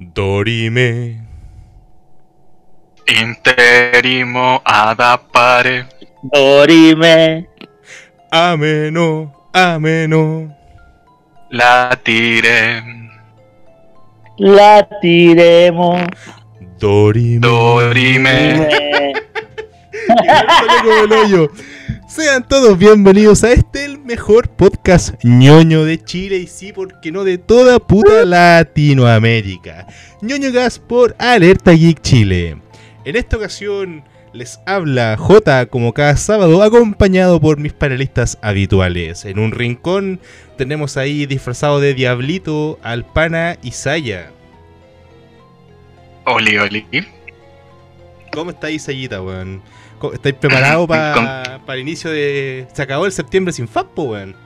Dorime. Interimo adapare. Dorime. Ameno, ameno. Latire. La tiremos. Dorime. Dorime. Dorime. Sean todos bienvenidos a este, el mejor podcast ñoño de Chile y sí, porque no de toda puta Latinoamérica. ñoño Gas por Alerta Geek Chile. En esta ocasión les habla J como cada sábado, acompañado por mis panelistas habituales. En un rincón tenemos ahí disfrazado de Diablito al pana Isaya. Oli, oli. ¿Cómo está Isayita, weón? ¿Cómo- ¿Estáis preparados para el inicio de. Se acabó el septiembre sin FAP, weón?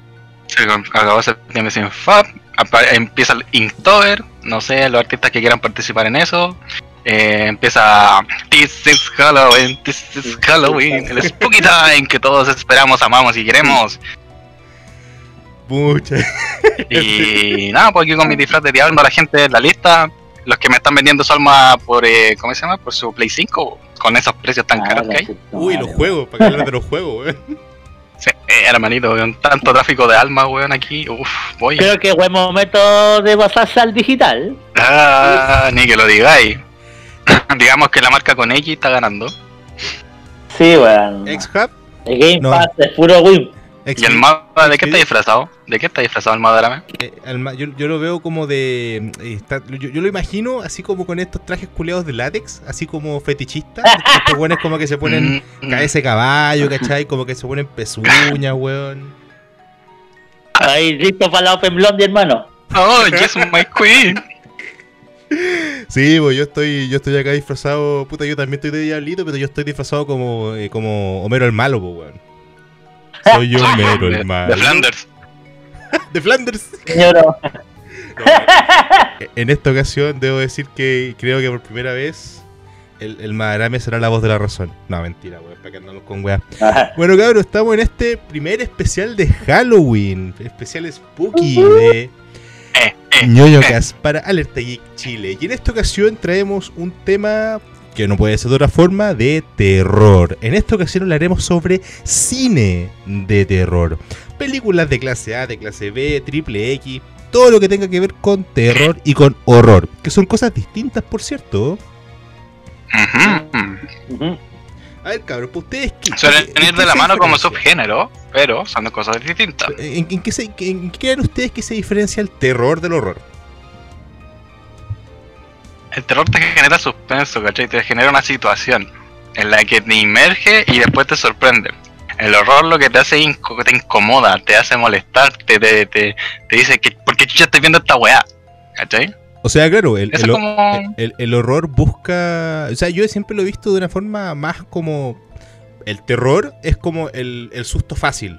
Se acabó septiembre sin FAB. apa- Empieza el Inktober. No sé, los artistas que quieran participar en eso. Eh, empieza This is Halloween, This is Halloween, el Spooky Time que todos esperamos, amamos y queremos. Mucha. Y nada, pues aquí con mi disfraz de diablo a la gente en la lista. Los que me están vendiendo su alma por, eh, ¿cómo se llama? Por su Play 5, con esos precios tan Ah, caros que hay. Uy, los juegos, para que hablar de los juegos, weón. Sí, eh, hermanito, con tanto tráfico de alma, weón, aquí. Uf, voy. Creo que buen momento de pasarse al digital. Ah, ni que lo digáis. Digamos que la marca con X está ganando. Sí, weón. Ex-Hub, El Game No. Pass es puro win. ¿Y el mapa de qué está disfrazado? ¿De qué está disfrazado el Madarame? Eh, al ma- yo, yo lo veo como de. eh, está- yo, yo lo imagino así como con estos trajes culeados de látex, así como fetichistas. Estos weones como que se ponen Mm, cabeza de caballo, ¿cachai? Como que se ponen pezuñas, weón. Ahí listo para la Open Blondie, hermano. Oh, yes, my queen. Sí, pues yo estoy, yo estoy acá disfrazado. Puta, yo también estoy de diablito, pero yo estoy disfrazado como, eh, como Homero el malo, pues, weón. Soy Homero De, el malo. de Flanders. De Flanders. Señor. En esta ocasión debo decir que creo que por primera vez el, el Madarame será la voz de la razón. No, mentira, weón, para que andamos con weá. Bueno, cabrón, estamos en este primer especial de Halloween. Especial Spooky de Eh, eh. ñoñocas para Alerta Geek Chile. Y en esta ocasión traemos un tema que no puede ser de otra forma de terror. En esta ocasión hablaremos sobre cine de terror. Películas de clase A, de clase B, triple X, todo lo que tenga que ver con terror y con horror. Que son cosas distintas, por cierto. A ver, cabrón, pues ustedes qué- Suelen qué- de la mano como subgénero, pero son dos cosas distintas. ¿En, en qué se, en qué creen ustedes que se diferencia el terror del horror? El terror te genera suspenso, ¿cachai? Te genera una situación en la que te inmerge y después te sorprende. El horror lo que te hace inco- te incomoda, te hace molestar, te, te, te, dice que ¿por qué chucha estoy viendo esta weá? ¿Cachai? O sea, claro, el, el- como... el- el horror busca. O sea, yo siempre lo he visto de una forma más como. El terror es como el, el susto fácil.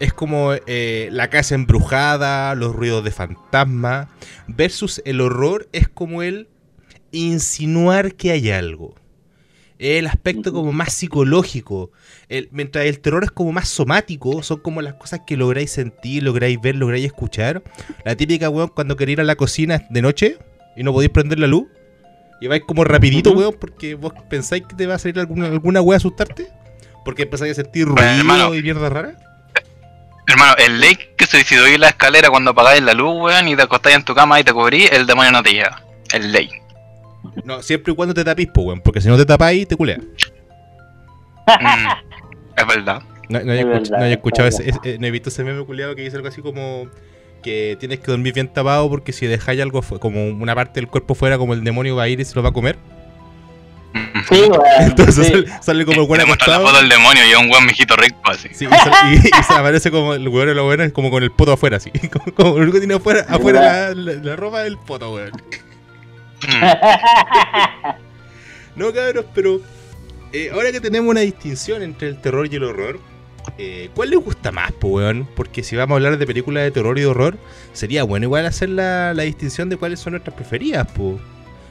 Es como eh, la casa embrujada, los ruidos de fantasma. Versus el horror es como el insinuar que hay algo. El aspecto como más psicológico. El- mientras el terror es como más somático, son como las cosas que lográis sentir, lográis ver, lográis escuchar. La típica, weón, cuando queréis ir a la cocina de noche y no podéis prender la luz. Y vais como rapidito, weón, porque vos pensáis que te va a salir alguna, alguna wea a asustarte. Porque empezáis a sentir ruido y mierda rara. Hermano, el lake que se decidió ir la escalera cuando apagáis la luz, weón, y te acostáis en tu cama y te cubrís, el demonio no te llega. El lake. No, siempre y cuando te tapís, po, weón. Porque si no te tapáis, te culea. Mm, es verdad. No, no, haya Es escuch- verdad, no haya es escuchado ese, ese- no he visto ese meme culiado que dice algo así como que tienes que dormir bien tapado porque si dejáis algo como una parte del cuerpo fuera como el demonio va a ir y se lo va a comer. Sí, weón. Entonces sí. sale, sale como el muestra la foto del demonio y es un buen mijito rico así. Sí, y, sale- y- y se aparece como el weón de lo bueno es como con el poto afuera, así. Como, como lo único que tiene afuera, afuera la, la, la ropa del poto, weón. No, cabros, pero eh, ahora que tenemos una distinción entre el terror y el horror, eh, ¿cuál les gusta más, po, weón? Porque si vamos a hablar de películas de terror y de horror, sería bueno igual hacer la, la distinción de cuáles son nuestras preferidas, po.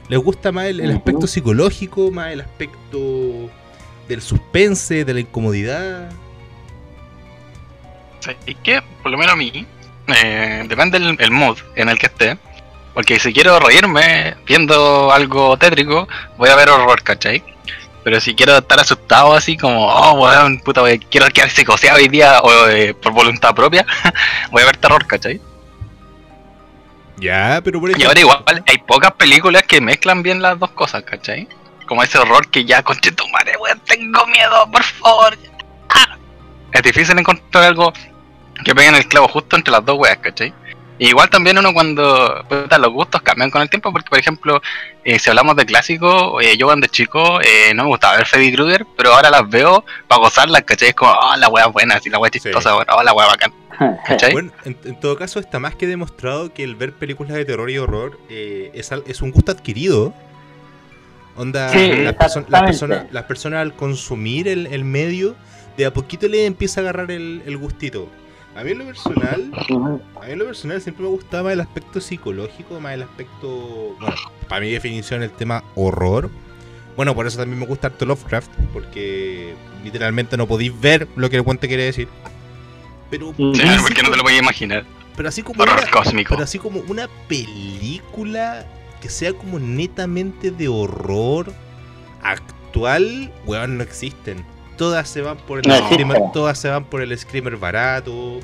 ¿Les gusta más el, el aspecto psicológico, más el aspecto del suspense, de la incomodidad? ¿Y qué? Por lo menos a mí, eh, depende del el mood en el que esté. Porque si quiero reírme viendo algo tétrico, voy a ver horror, ¿cachai? Pero si quiero estar asustado así como, oh, weón, puta, wey, quiero quedar psicoseado hoy día o eh, por voluntad propia, voy a ver terror, ¿cachai? Ya, pero por Y ejemplo. ahora igual hay pocas películas que mezclan bien las dos cosas, ¿cachai? Como ese horror que ya, conche tu madre, weón, tengo miedo, por favor. Ah. Es difícil encontrar algo que pegue en el clavo justo entre las dos weas, ¿cachai? Y igual también uno cuando puta, los gustos cambian con el tiempo, porque por ejemplo, eh, si hablamos de clásicos, eh, yo cuando chico eh, no me gustaba ver Freddy Krueger, pero ahora las veo para gozarlas, ¿cachai? Es como, oh, la wea buena, así la wea chistosa, bueno, oh, la wea bacán, ¿cachai? Bueno, en, en todo caso está más que demostrado que el ver películas de terror y horror eh, es, al- es un gusto adquirido. Onda, Sí, las, perso- las personas, las personas al consumir el, el medio, de a poquito le empieza a agarrar el, el gustito. A mí en lo personal, a mí en lo personal siempre me gustaba el aspecto psicológico, más el aspecto, bueno, para mi definición el tema horror. Bueno, por eso también me gusta harto Lovecraft, porque literalmente no podéis ver lo que el cuento quiere decir. Pero. Sí, así porque no te lo voy a imaginar. pero así como Horror una, cósmico. pero así como una película que sea como netamente de horror actual, weón, no existen. Todas se van por el No screamer, todas se van por el screamer barato,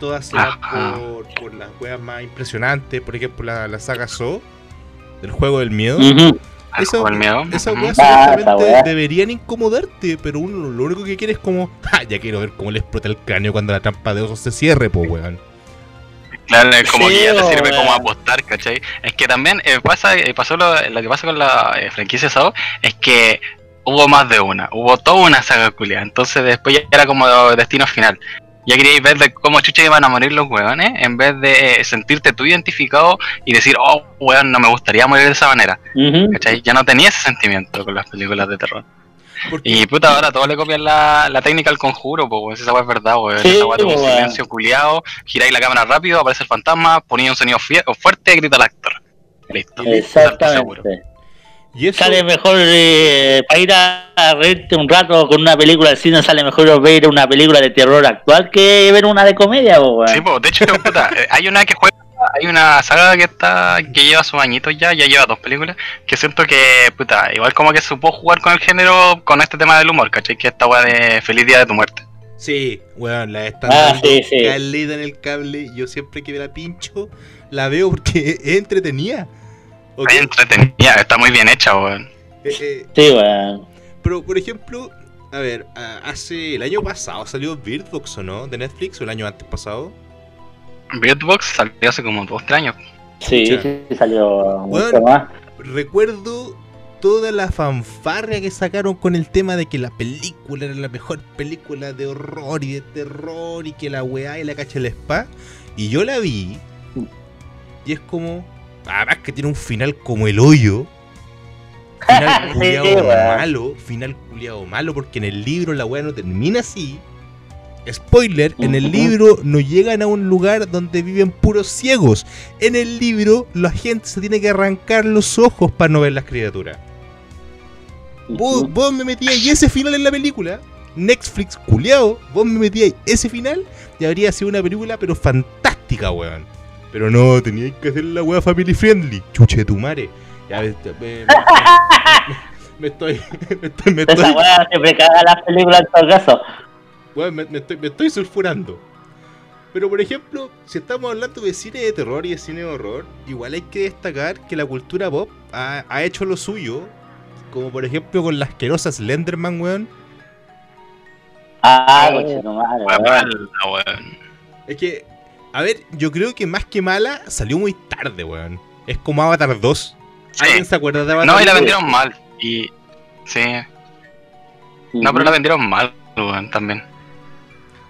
todas se van por, por las weas más impresionantes, por ejemplo la, la saga So del juego del miedo. Ujú. Al Esa- juego del miedo. Esas ujú. weas Ah, supuestamente esa wea. deberían incomodarte, pero uno lo único que quiere es como, ah, ya quiero ver cómo le explota el cráneo cuando la trampa de osos se cierre, pues weón. Claro, es como Sí, que ya te sirve weón. como apostar, ¿cachai? Es que también eh, pasa, eh, pasó lo, lo que pasa con la eh, franquicia SAO, es que hubo más de una, hubo toda una saga culia, entonces después ya era como destino final. Ya queríais ver de cómo chucha iban a morir los weones, en vez de eh, sentirte tú identificado y decir, oh, weón, no me gustaría morir de esa manera. ¿cachai? Ya no tenía ese sentimiento con las películas de terror. Y puta, ahora todos le copian la, la técnica al conjuro, pues esa weá es verdad, weón. Sí, esa weá un silencio culiado, giráis la cámara rápido, aparece el fantasma, ponía un sonido fuerte, grita el actor. Listo. Exactamente. Y eso, Sale mejor eh, para ir a, a reírte un rato con una película de cine, sale mejor ver una película de terror actual que ver una de comedia, weón. Sí, pues, de hecho, puta, eh, hay una que juega, hay una saga que está, que lleva sus añitos ya, ya lleva dos películas, que siento que, puta, igual como que supo jugar con el género, con este tema del humor, ¿cachai? Que esta weá de Feliz Día de tu Muerte. Sí, weón, la están Ah, dando sí, sí. en el cable. Yo siempre que la pincho, la veo porque es entretenida. ¿Ok? Es entretenida, está muy bien hecha, weón. Eh, eh, Sí, weón. pero, por ejemplo, a ver, hace el año pasado salió Bird Box, ¿o no? De Netflix, o el año antes pasado. Beatbox salió hace como dos, tres años. Sí, sí, salió mucho más. Recuerdo toda la fanfarria que sacaron con el tema de que la película era la mejor película de horror y de terror y que la weá y la cacha el spa. Y yo la vi. Y es como. Además que tiene un final como el hoyo. Final culiado malo. Final culiado malo porque en el libro la weá no termina así. Spoiler, en el libro no llegan a un lugar donde viven puros ciegos. En el libro la gente se tiene que arrancar los ojos para no ver las criaturas. Vos, vos me metíais ese final en la película. Netflix culiao, vos me metíais ese final y habría sido una película pero fantástica, weón. Pero no, teníais que hacer la weá family friendly. Chuche tu madre. Ya, me, me- me- me estoy. Me estoy. Me Esa estoy, weá siempre caga las películas en todo caso. weón, me- me estoy, me estoy sulfurando. Pero por ejemplo, si estamos hablando de cine de terror y de cine de horror, igual hay que destacar que la cultura pop ha, ha hecho lo suyo. Como por ejemplo con las asquerosas Slenderman, weón. Ah, coche, no weón. Es que, a ver, yo creo que más que mala, salió muy tarde, weón. Es como Avatar 2. Sí. ¿Alguien se acuerda de Avatar No, y la 2? vendieron mal. Y. Sí. No, pero la vendieron mal, weón, también.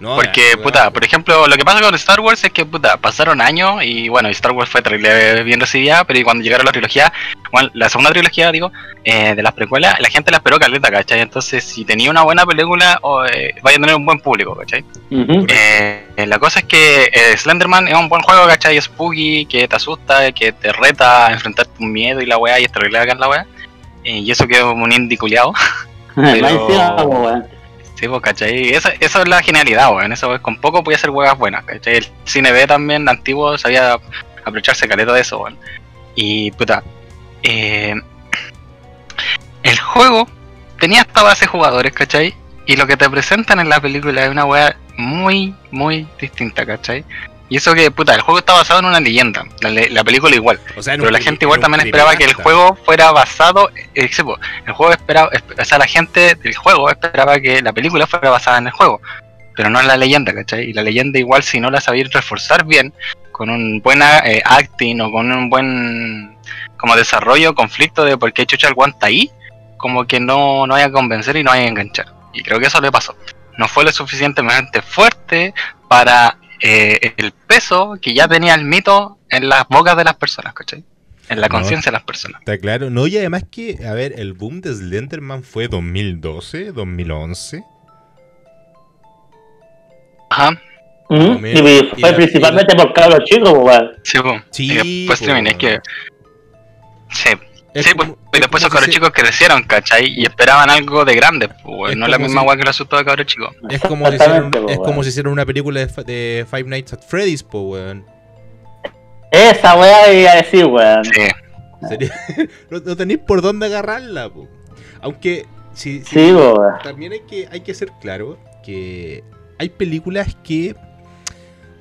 No, Porque, puta, por ejemplo, lo que pasa con Star Wars es que, puta, pasaron años y, bueno, Star Wars fue terrible bien recibida, pero cuando llegaron la trilogía, bueno, la segunda trilogía, digo, eh, de las precuelas, la gente la esperó caleta, ¿cachai? Entonces, si tenía una buena película, o, eh, vaya a tener un buen público, ¿cachai? Eh, eh, la cosa es que eh, Slenderman es un buen juego, ¿cachai? Es spooky, que te asusta, que te reta a enfrentarte un miedo y la weá, y es terrible acá en la weá. Eh, y eso que es un indie culiao. Más pero-. Sí, pues, ¿cachai? Eso, es la genialidad, weón. Eso es, con poco puede hacer huevas buenas, ¿cachai? El cine B también, antiguo, sabía aprovecharse caleta de eso, weón. Y puta, eh, el juego tenía esta base jugadores, ¿cachai? Y lo que te presentan en la película es una weá muy, muy distinta, ¿cachai? Y eso que, puta, el juego está basado en una leyenda, la, película igual. O sea, en Pero la gente en igual también esperaba que el juego fuera basado, eh, el juego esperaba, esp- o sea, la gente del juego esperaba que la película fuera basada en el juego, pero no en la leyenda, ¿cachai? Y la leyenda igual si no la sabéis reforzar bien, con un buen eh, acting o con un buen como desarrollo, conflicto de por qué Chucha el guante ahí, como que no, no vaya a convencer y no vaya a enganchar. Y creo que eso le pasó. No fue lo suficientemente fuerte para eh, el peso que ya tenía el mito en las bocas de las personas, ¿cachai? En la No. conciencia de las personas. Está claro. No, y además que, a ver, el boom de Slenderman fue 2012, 2011. Ajá, ¿Mm? Y y fue la- principalmente por cabros chicos, weón. sí, po. Sí, y terminé, es que. Sí, Es sí, como- pues, y es después esos cabros si chicos crecieron, ¿cachai? Y esperaban algo de grande, pues, weón. Es no la misma si- weá que lo asustó de cabros chicos. Es como, si hicieran, Exactamente, po, es como weón. si hicieran una película de, Five Nights at Freddy's, po, weón. Esa weá iba a decir, weón. Sí, Sería- no, no tenéis por dónde agarrarla, po. Aunque, si, si- Sí, weón. también hay que, hay que ser claro que hay películas que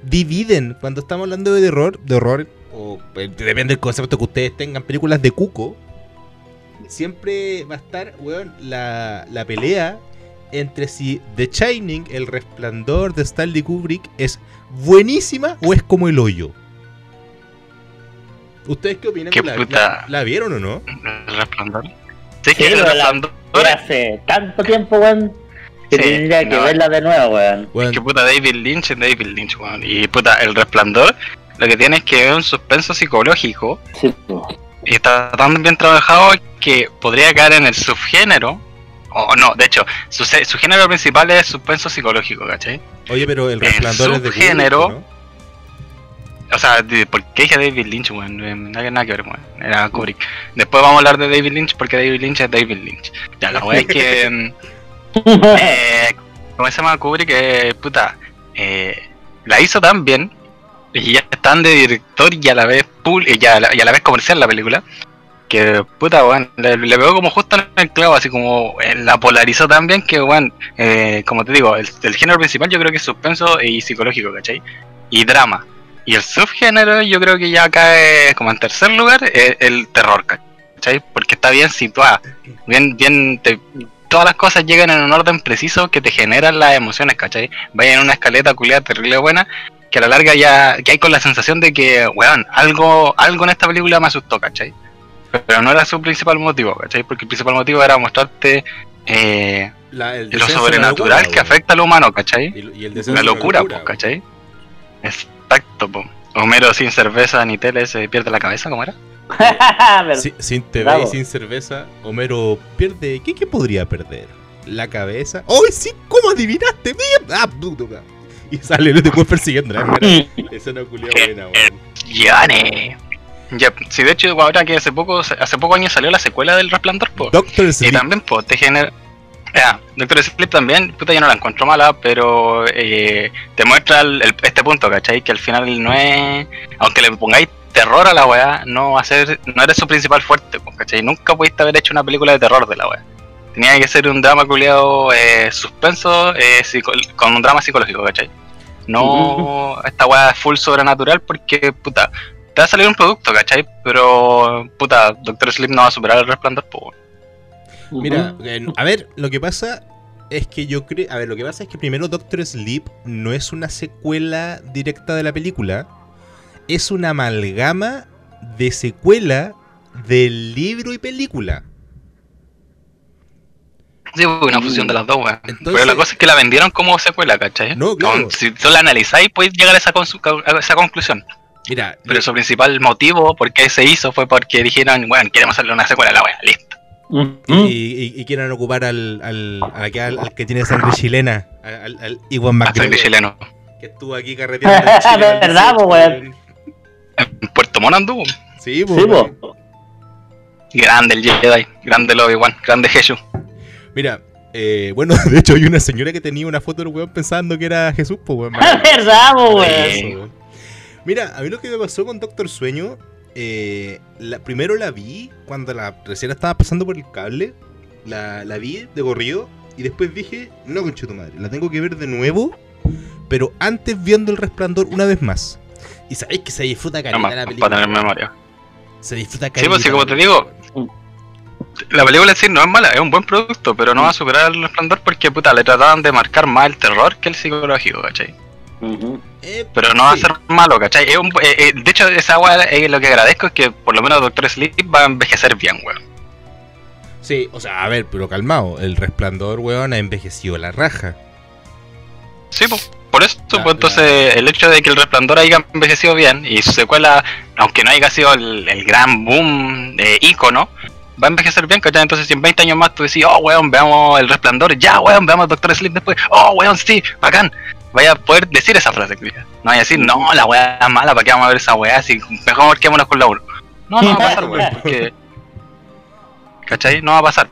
dividen. Cuando estamos hablando de terror, de horror, o eh, depende del concepto que ustedes tengan, películas de cuco, siempre va a estar, weón, la, la pelea entre si The Shining, el resplandor de Stanley Kubrick, es buenísima o es como el hoyo. ¿Ustedes qué opinan? Qué ¿La, puta. la- la vieron o no? el resplandor. Sí, Sí, que el la- resplandor. Hace tanto tiempo, weón, que Sí, tendría que no. verla de nuevo, weón. Weón, Que puta David Lynch es David Lynch, weón. Y puta, el resplandor lo que tiene es que es un suspenso psicológico Sí, está tan bien trabajado que podría caer en el subgénero. O no, de hecho, su, su género principal es suspenso psicológico, ¿cachai? Oye, pero el el resplandor es de Kubrick, subgénero- ¿no? O sea, ¿por qué dije David Lynch, weón? Eh, Nada, nada que ver, weón. Era Kubrick. Después vamos a hablar de David Lynch porque David Lynch es David Lynch. Ya, la weá es que. mm, eh, ¿Cómo se llama Kubrick? Eh, puta. eh, la hizo tan bien. Y ya están de director y a la vez pul y, a la, y a la vez comercial la película. Que puta, weón. Le, le como justo en el clavo, así como eh, la polarizó tan bien que, weón. eh, como te digo, el, el género principal yo creo que es suspenso y psicológico, ¿cachai? Y drama. Y el subgénero yo creo que ya cae como en tercer lugar eh, el terror, ¿cachai? Porque está bien situada. Bien, bien, te- todas las cosas llegan en un orden preciso que te generan las emociones, ¿cachai? Vayan en una escaleta culiada terrible buena, que a la larga ya, que hay con la sensación de que, weón, algo, algo en esta película me asustó, ¿cachai? Pero no era su principal motivo, ¿cachai? Porque el principal motivo era mostrarte eh, La- el lo sobrenatural locura, que weón. afecta al humano, ¿cachai? Y, y el La de locura, po. ¿cachai? Exacto, po. Homero sin cerveza ni tele se pierde la cabeza, ¿cómo era? Pero- Si- sin TV Bravo. y sin cerveza, Homero pierde. ¿Qué, qué podría perder? ¿La cabeza? ¡Oh, sí! ¿Cómo adivinaste? ¡Bien! ¡Ah, puto! Y sale el después persiguiendo. Esa no culia buena, weón. ¡Yane! Ya, sí, de hecho, ahora que hace poco, hace pocos años salió la secuela del Resplandor, po. Doctor Y Sleep. también, pues, te genera. Ya, Doctor Sleep también, puta, yo no la encuentro mala, pero eh, te muestra el- el- este punto, ¿cachai? Que al final no es. Aunque le pongáis terror a la weá, no va a ser. No eres su principal fuerte, ¿cachai? Nunca pudiste haber hecho una película de terror de la weá. Tenía que ser un drama culiado eh, suspenso eh, con un drama psicológico, ¿cachai? No, esta weá es full sobrenatural porque, puta, te va a salir un producto, ¿cachai? Pero, puta, Doctor Sleep no va a superar el resplandor, pues. Mira, eh, a ver, lo que pasa es que yo creo. A ver, lo que pasa es que primero Doctor Sleep no es una secuela directa de la película. Es una amalgama de secuela del libro y película. Sí, pues, una fusión de las dos, weón. Entonces- Pero la cosa es que la vendieron como secuela, ¿cachai? No, claro. Si tú la analizáis, puedes llegar a esa, consu- a esa conclusión. Mira, Pero su principal motivo por qué se hizo fue porque dijeron, bueno, queremos hacerle una secuela a la wea, listo. y, Mm. y- y quieren ocupar al, al, al que, al- al que tiene sangre chilena, al, al, al Iwan McGregor, chileno. que estuvo aquí carreteando en Chile. ¿Verdad, 18, po, weón? En Puerto Montt anduvo. Sí, po, Sí, weón. po. Grande el Jedi, grande el Obi-Wan, grande Jesús. Mira, eh, bueno, de hecho hay una señora que tenía una foto del weón pensando que era Jesús, pues weón. ¿Verdad, po, weón? Mira, a mí lo que me pasó con Doctor Sueño eh, la, primero la vi cuando la recién estaba pasando por el cable. La, la vi de corrido. Y después dije, no, conche tu madre, la tengo que ver de nuevo. Pero antes viendo el resplandor una vez más. Y sabéis que se disfruta calidad más, la película. para tener memoria. Se disfruta Sí, pues sí, como te digo, la película en sí no es mala, es un buen producto, pero no va a superar el resplandor porque puta, le trataban de marcar más el terror que el psicológico, ¿cachai? Ujú. Eh, Pero no va a ser malo, ¿cachai? Es un- eh, eh, de hecho, esa weá eh, lo que agradezco es que por lo menos Doctor Sleep va a envejecer bien, weón. Sí, o sea, a ver, pero calmado. El resplandor, weón, ha envejecido la raja. Sí, pues, por eso, La- pues entonces el hecho de que el resplandor haya envejecido bien y su secuela, aunque no haya sido el, el gran boom de ícono, va a envejecer bien, ¿cachai? Entonces si en 20 años más tú decís, oh weón, veamos el resplandor, ya weón, veamos Doctor Sleep después, oh weón, sí, bacán. Vaya a poder decir esa frase. No vaya a decir, no, la weá es mala, ¿para qué vamos a ver esa weá? Si mejor quedémonos con la 1. No, no va a pasar, weón, porque. ¿Cachai? No va a pasar.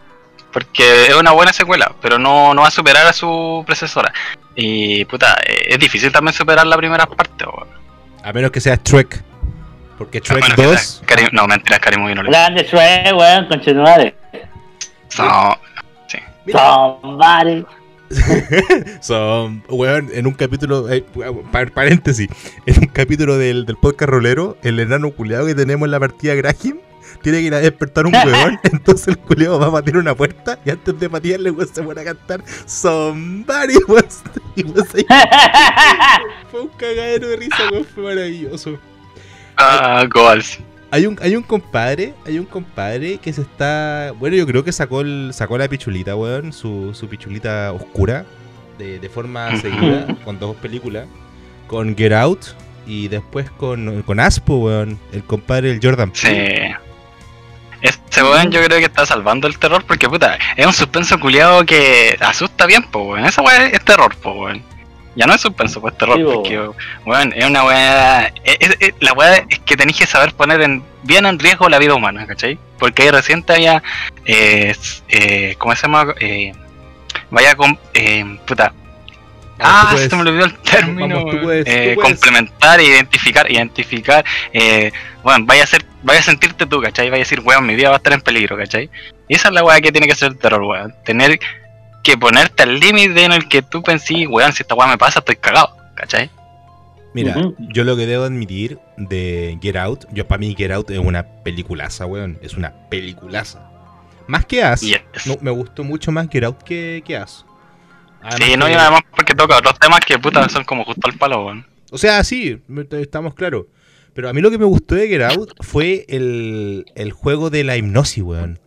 Porque es una buena secuela, pero no, no va a superar a su predecesora. Y puta, es difícil también superar la primera parte, weón. A menos que sea Shrek. Porque A Shrek menos que 2. sea Karim- no, mentira, Karim Movie no le Grande Shrek, weón, conchetumare. No, Mira, Somebody. son, weón, en un capítulo, eh, par- paréntesis, en un capítulo del, del podcast rolero, el enano culeado que tenemos en la partida Graham tiene que ir a despertar un weón, entonces el culeado va a patear una puerta y antes de patearle, weón, se pone a cantar Somebody was... Y weón, se- fue un cagadero de risa, weón, fue maravilloso. Ah, goals. Hay un, hay un compadre, hay un compadre que se está. Bueno, yo creo que sacó el, sacó la pichulita, weón, su, su pichulita oscura, de, de forma seguida, con dos películas, con Get Out y después con, con Aspo, weón, el compadre del Jordan. Sí. Este weón yo creo que está salvando el terror porque puta, es un suspenso culiado que asusta bien, po weón. Esa weá es terror, po weón. Ya no es suspenso, pues es terror, Sí, po, porque weón, es una weá. la weá es que tenéis que saber poner en, bien en riesgo la vida humana, ¿cachai? Porque ahí recién vaya. Eh, eh, ¿Cómo se llama? Eh, vaya con. Eh, puta, Vamos, Ah, se me olvidó el término. Vamos, tú weón. puedes, tú Eh, complementar, identificar, identificar. Eh, bueno, vaya a ser, vaya a sentirte tú, ¿cachai? Vaya a decir, weón, mi vida va a estar en peligro, ¿cachai? Y esa es la weá que tiene que ser el terror, weón. Tener que ponerte al límite en el que tú pensís, weón, si esta weá me pasa, estoy cagado, ¿cachai? Mira, yo lo que debo admitir de Get Out, yo para mí Get Out es una peliculaza, weón, es una peliculaza. Más que As, Yes. no, me gustó mucho más Get Out que, que As. sí, no, y además porque toca otros temas que puta son como justo al palo, weón. O sea, sí, estamos claros. Pero a mí lo que me gustó de Get Out fue el, el juego de la hipnosis, weón.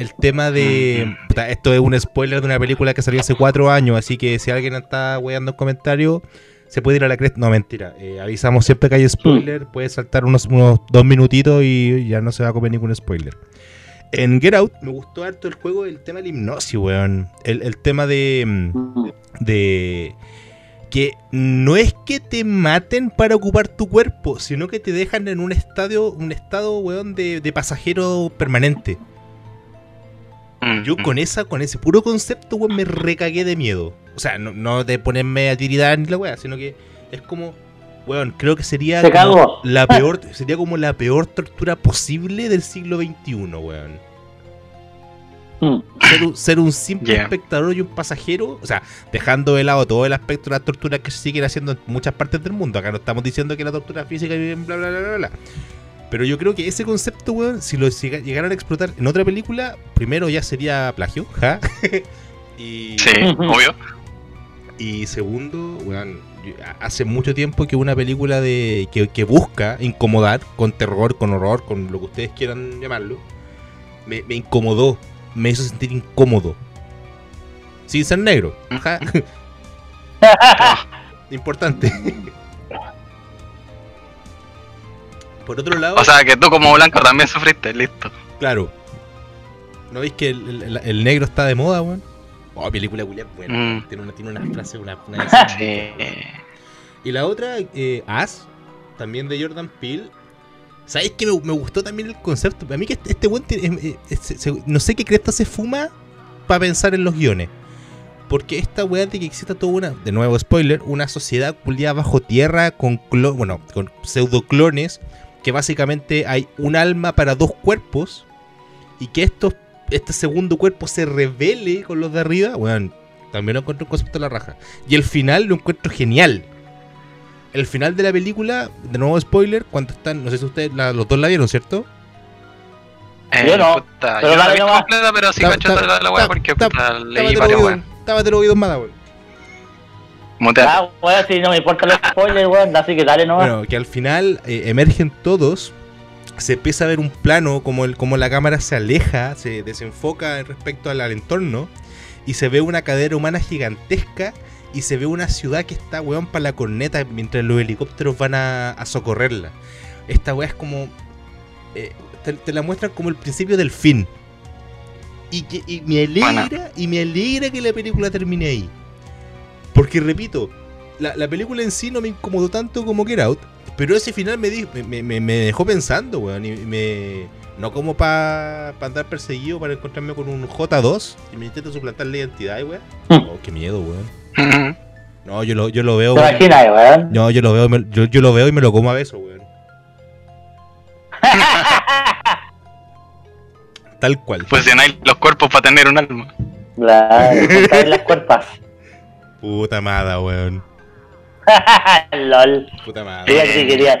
El tema de... Mm. puta, esto es un spoiler de una película que salió hace cuatro años, así que si alguien está weando en comentarios, se puede ir a la cresta. No, mentira. eh, avisamos siempre que hay spoiler, puede saltar unos, unos dos minutitos y ya no se va a comer ningún spoiler. En Get Out me gustó harto el juego, el tema de la hipnosis, weón. El, el tema de... mm, de que no es que te maten para ocupar tu cuerpo, sino que te dejan en un estadio, un estado, weón, de, de pasajero permanente. Mm, Yo mm. con esa, con ese puro concepto, weón, me recagué de miedo. O sea, no, no de ponerme a tiridar ni la weá, sino que es como, weón, creo que sería Se como la peor, sería como la peor tortura posible del siglo XXI, weón Mm. ser un, ser un simple Yeah. espectador y un pasajero, o sea, dejando de lado todo el aspecto de las torturas que se siguen haciendo en muchas partes del mundo. Acá no estamos diciendo que la tortura física y bla bla bla bla bla. Pero yo creo que ese concepto, weón, si lo llega- llegaran a explotar en otra película, primero ya sería plagio, ja. y, Sí, obvio. y segundo, weón, hace mucho tiempo que una película de que, que busca incomodar con terror, con horror, con lo que ustedes quieran llamarlo, me, me incomodó, me hizo sentir incómodo. Sin ser negro. Ja. Importante. Por otro lado, O sea que tú como blanco también sufriste, listo. claro. ¿No veis que el, el- el negro está de moda, weón? Oh, película culiá buena. Mm. Tiene una, tiene una frase, una, una Sí. Y la otra, eh, As, también de Jordan Peele. ¿Sabes que me, me gustó también el concepto? A mí que este, este weón tiene- es- es- es- se- no sé qué cresta se fuma para pensar en los guiones. Porque esta weá de que exista toda una, de nuevo spoiler, una sociedad culiada bajo tierra con clo- bueno, con pseudo clones que básicamente hay un alma para dos cuerpos y que estos, este segundo cuerpo se revele con los de arriba, bueno, también lo encuentro un concepto de la raja. Y el final lo encuentro genial. El final de la película, de nuevo spoiler, cuando están, no sé si ustedes la- los dos la vieron, ¿cierto? Eh, Yo no, puta, pero yo la vi completa, pero sí cacho la, la weá ta- porque ta- puta, leí varias weas. tápate los oídos más, weón. Ah, weón, si no me importa los spoilers, weón, así que dale nomás. Bueno, que al final eh, emergen todos. Se empieza a ver un plano como, el, como la cámara se aleja, se desenfoca respecto al, al entorno. Y se ve una cadera humana gigantesca. Y se ve una ciudad que está, weón, para la corneta mientras los helicópteros van a, a socorrerla. Esta weá es como. eh, te, te la muestran como el principio del fin. Y, que, y me alegra, Bueno. y me alegra que la película termine ahí. Porque repito, la, la película en sí no me incomodó tanto como Get Out, pero ese final me, di- me, me- me dejó pensando, weón. Y me, no como para andar perseguido para encontrarme con un J2 y me intento suplantar la identidad, weón. Oh, qué miedo, weón. No, yo lo, yo lo veo. ¿Te weón. imaginas, weón? No, yo lo veo, y me- yo, yo lo veo y me lo como a beso, weón. Tal cual. Fusionáis los cuerpos para tener un alma. Claro, las cuerpas. Puta madre, weón. LOL. Puta madre. Quería que quería.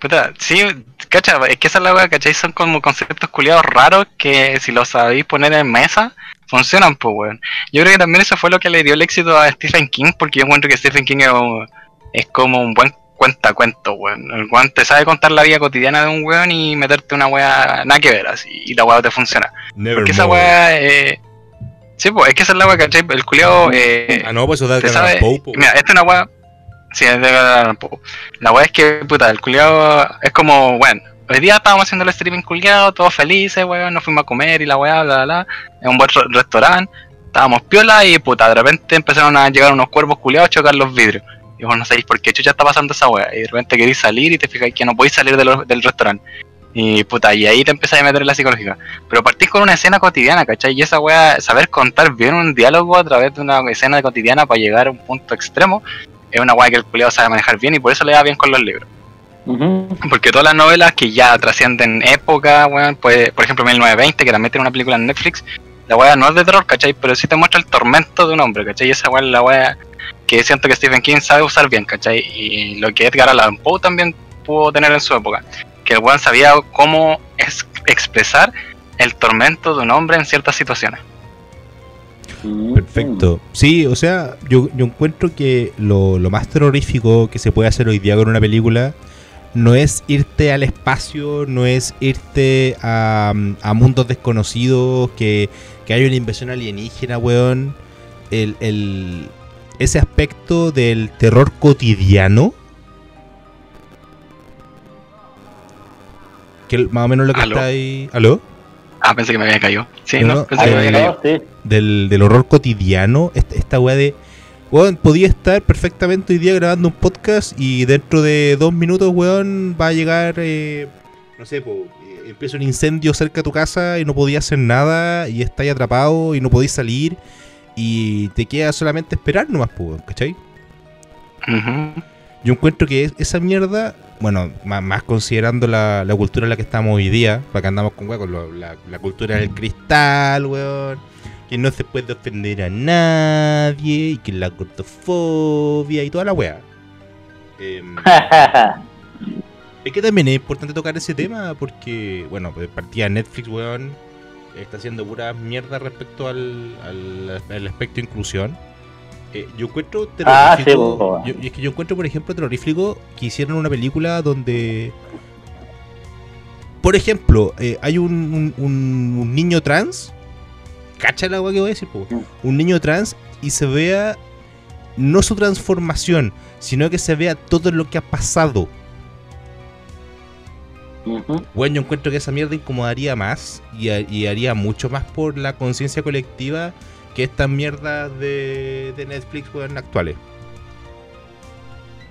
Puta, sí, cacha, es que esa es la weá, ¿cachai? Son como conceptos culiados raros que si los sabéis poner en mesa, funcionan, pues, weón. Yo creo que también eso fue lo que le dio el éxito a Stephen King, porque yo encuentro que Stephen King es, un- es como un buen cuentacuento, weón. El weón te sabe contar la vida cotidiana de un weón y meterte una weá nada que ver, así, y la weá te funciona. Porque esa weá, eh... Sí, pues, es que esa es la weá, ¿cachai? El culiado, eh... Ah, no, pues eso da sabe, de Poe, po, mira, esta es una weá. Sí, es de. La weá es que, puta, el culiado es como, bueno, hoy día estábamos haciendo el streaming culiado, todos felices, weón, nos fuimos a comer y la weá, bla, bla, bla. En un buen re- restaurante, estábamos piola y, puta, de repente empezaron a llegar unos cuervos culiados a chocar los vidrios. Y vos no sabéis por qué chucha está pasando esa weá. Y de repente queréis salir y te fijáis que no podéis salir de lo- del restaurante. Y puta, y ahí te empezáis a meter en la psicológica. Pero partís con una escena cotidiana, ¿cachai? Y esa weá, saber contar bien un diálogo a través de una escena cotidiana para llegar a un punto extremo, es una weá que el culiado sabe manejar bien y por eso le da bien con los libros. Porque todas las novelas que ya trascienden época, weón, pues, por ejemplo 1920, que también tiene una película en Netflix, la weá no es de terror, ¿cachai? Pero sí te muestra el tormento de un hombre, ¿cachai? Y esa weá es la weá que siento que Stephen King sabe usar bien, ¿cachai? Y lo que Edgar Allan Poe también pudo tener en su época. Que el weón sabía cómo es- expresar el tormento de un hombre en ciertas situaciones. Perfecto. Sí, o sea, yo, yo encuentro que lo, lo más terrorífico que se puede hacer hoy día con una película no es irte al espacio, no es irte a, a mundos desconocidos, que, que hay una inversión alienígena, weón. El, el- ese aspecto del terror cotidiano. Que más o menos lo que ¿Aló? está ahí. ¿Aló? Ah, pensé que me había caído. Sí, No, no, pensé que me había caído. Sí. del, del horror cotidiano, esta, esta weá de. Weón, podía estar perfectamente hoy día grabando un podcast y dentro de dos minutos, weón, va a llegar, eh, no sé, po, eh, empieza un incendio cerca de tu casa y no podías hacer nada y estás atrapado y no podías salir y te queda solamente esperar nomás, po, weón, ¿cachai? Ujú. Yo encuentro que es- esa mierda, bueno, más, más considerando la, la cultura en la que estamos hoy día, para que andamos con, weón, con la cultura del cristal, weón, que no se puede ofender a nadie, y que la cortofobia y toda la weá. Em, es que también es importante tocar ese tema porque, bueno, pues partida Netflix, weón, está haciendo pura mierda respecto al, al, al aspecto de inclusión. Eh, yo encuentro Ah, sí, terrorífico. po. yo- y es que yo encuentro, por ejemplo, terrorífico que hicieron una película donde. Por ejemplo, eh, hay un, un- un- un niño trans. Cacha la agua que voy a decir, po? Un niño trans y se vea no su transformación, sino que se vea todo lo que ha pasado. Bueno, yo encuentro que esa mierda incomodaría más y haría mucho más por la conciencia colectiva que estas mierdas de, de Netflix weón, actuales.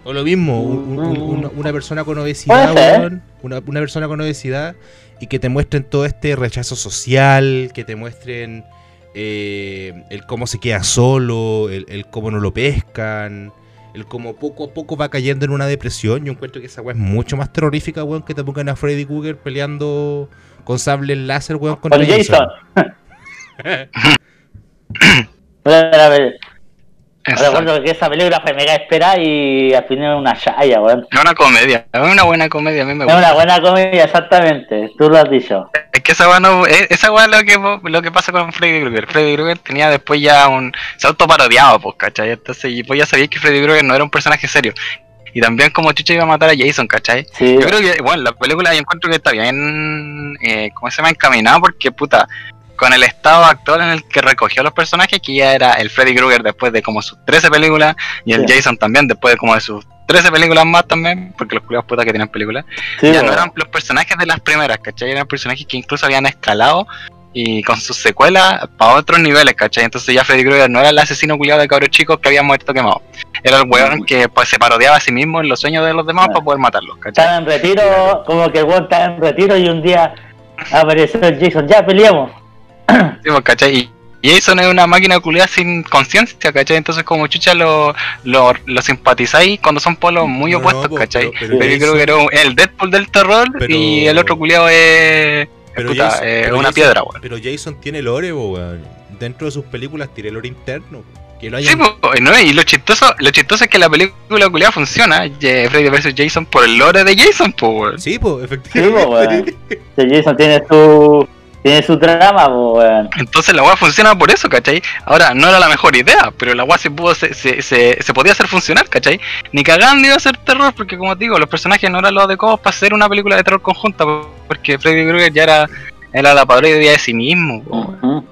O lo mismo, un- un- una, una persona con obesidad, weón, una, una persona con obesidad y que te muestren todo este rechazo social, que te muestren eh, el cómo se queda solo, el, el cómo no lo pescan, el como poco a poco va cayendo en una depresión. Yo encuentro que esa weá es mucho más terrorífica, weón, que te pongan a Freddy Krueger peleando con sables láser, weón, Con Jason. A ver, recuerdo que esa película fue mega esperada y al final una chaya, weón. Es una comedia, es una buena comedia, a mí me Es gusta. una buena comedia, exactamente. Tú lo has dicho. Es que esa weá no, es- esa weá es lo que, lo que pasa con Freddy Krueger. Freddy Krueger tenía después ya un. Se autoparodiaba, pues, ¿cachai? Entonces, y pues ya sabía que Freddy Krueger no era un personaje serio. Y también como Chucha iba a matar a Jason, ¿cachai? Sí, Yo creo que, bueno, la película yo encuentro que está bien, eh, ¿cómo se llama? Encaminada porque, puta, con el estado actual en el que recogió los personajes, que ya era el Freddy Krueger después de como sus 13 películas, y el Sí. Jason también después de como de sus 13 películas más también, porque los culiados putas que tienen películas, sí, ya no eran los personajes de las primeras, ¿cachai? Eran personajes que incluso habían escalado y con sus secuelas para otros niveles, ¿cachai? Entonces ya Freddy Krueger no era el asesino culiado de cabros chicos que había muerto quemado. Era el weón que pues se parodiaba a sí mismo en los sueños de los demás Ah. para poder matarlos, ¿cachai? Estaba en retiro, como que el weón estaba en retiro y un día apareció el Jason, ya peleamos. Sí, pues, ¿cachai? Y Jason es una máquina culiada sin conciencia, ¿cachai? Entonces como chucha lo, lo, lo simpatizáis cuando son polos muy No, opuestos, po, ¿cachai? pero- pero Pero yo creo que era un- el Deadpool del terror Pero- y el otro culiado es... Pero puta, Jason- eh, pero una Jason- piedra, weón. Pero Jason tiene lore, weón. Dentro de sus películas tiene lore interno. Que lo Sí, hayan... pues, no, y lo chistoso, lo chistoso es que la película culiada funciona, eh, Freddy vs. Jason, por el lore de Jason, pues, weón. Sí, Sí, efectivamente. po, weón. El Jason tiene su tiene su trama, po, weón. Entonces la weá funciona por eso, ¿cachai? Ahora, no era la mejor idea, pero la weá se pudo, se, se, se, se podía hacer funcionar, ¿cachai? Ni cagando iba a ser terror, porque como te digo, los personajes no eran los adecuados para hacer una película de terror conjunta, porque Freddy Krueger ya era, era la parodia de sí mismo.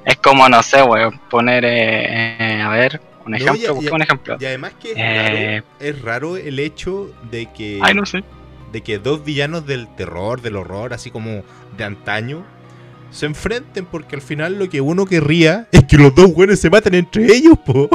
Es como, no sé, weón, poner, eh, eh, a ver, un No, ejemplo, busqué ya- un ejemplo. Y además que es, Eh. raro, es raro el hecho de que, Ay, no sé. de que dos villanos del terror, del horror, así como de antaño, se enfrenten porque al final lo que uno querría es que los dos buenos se maten entre ellos, po.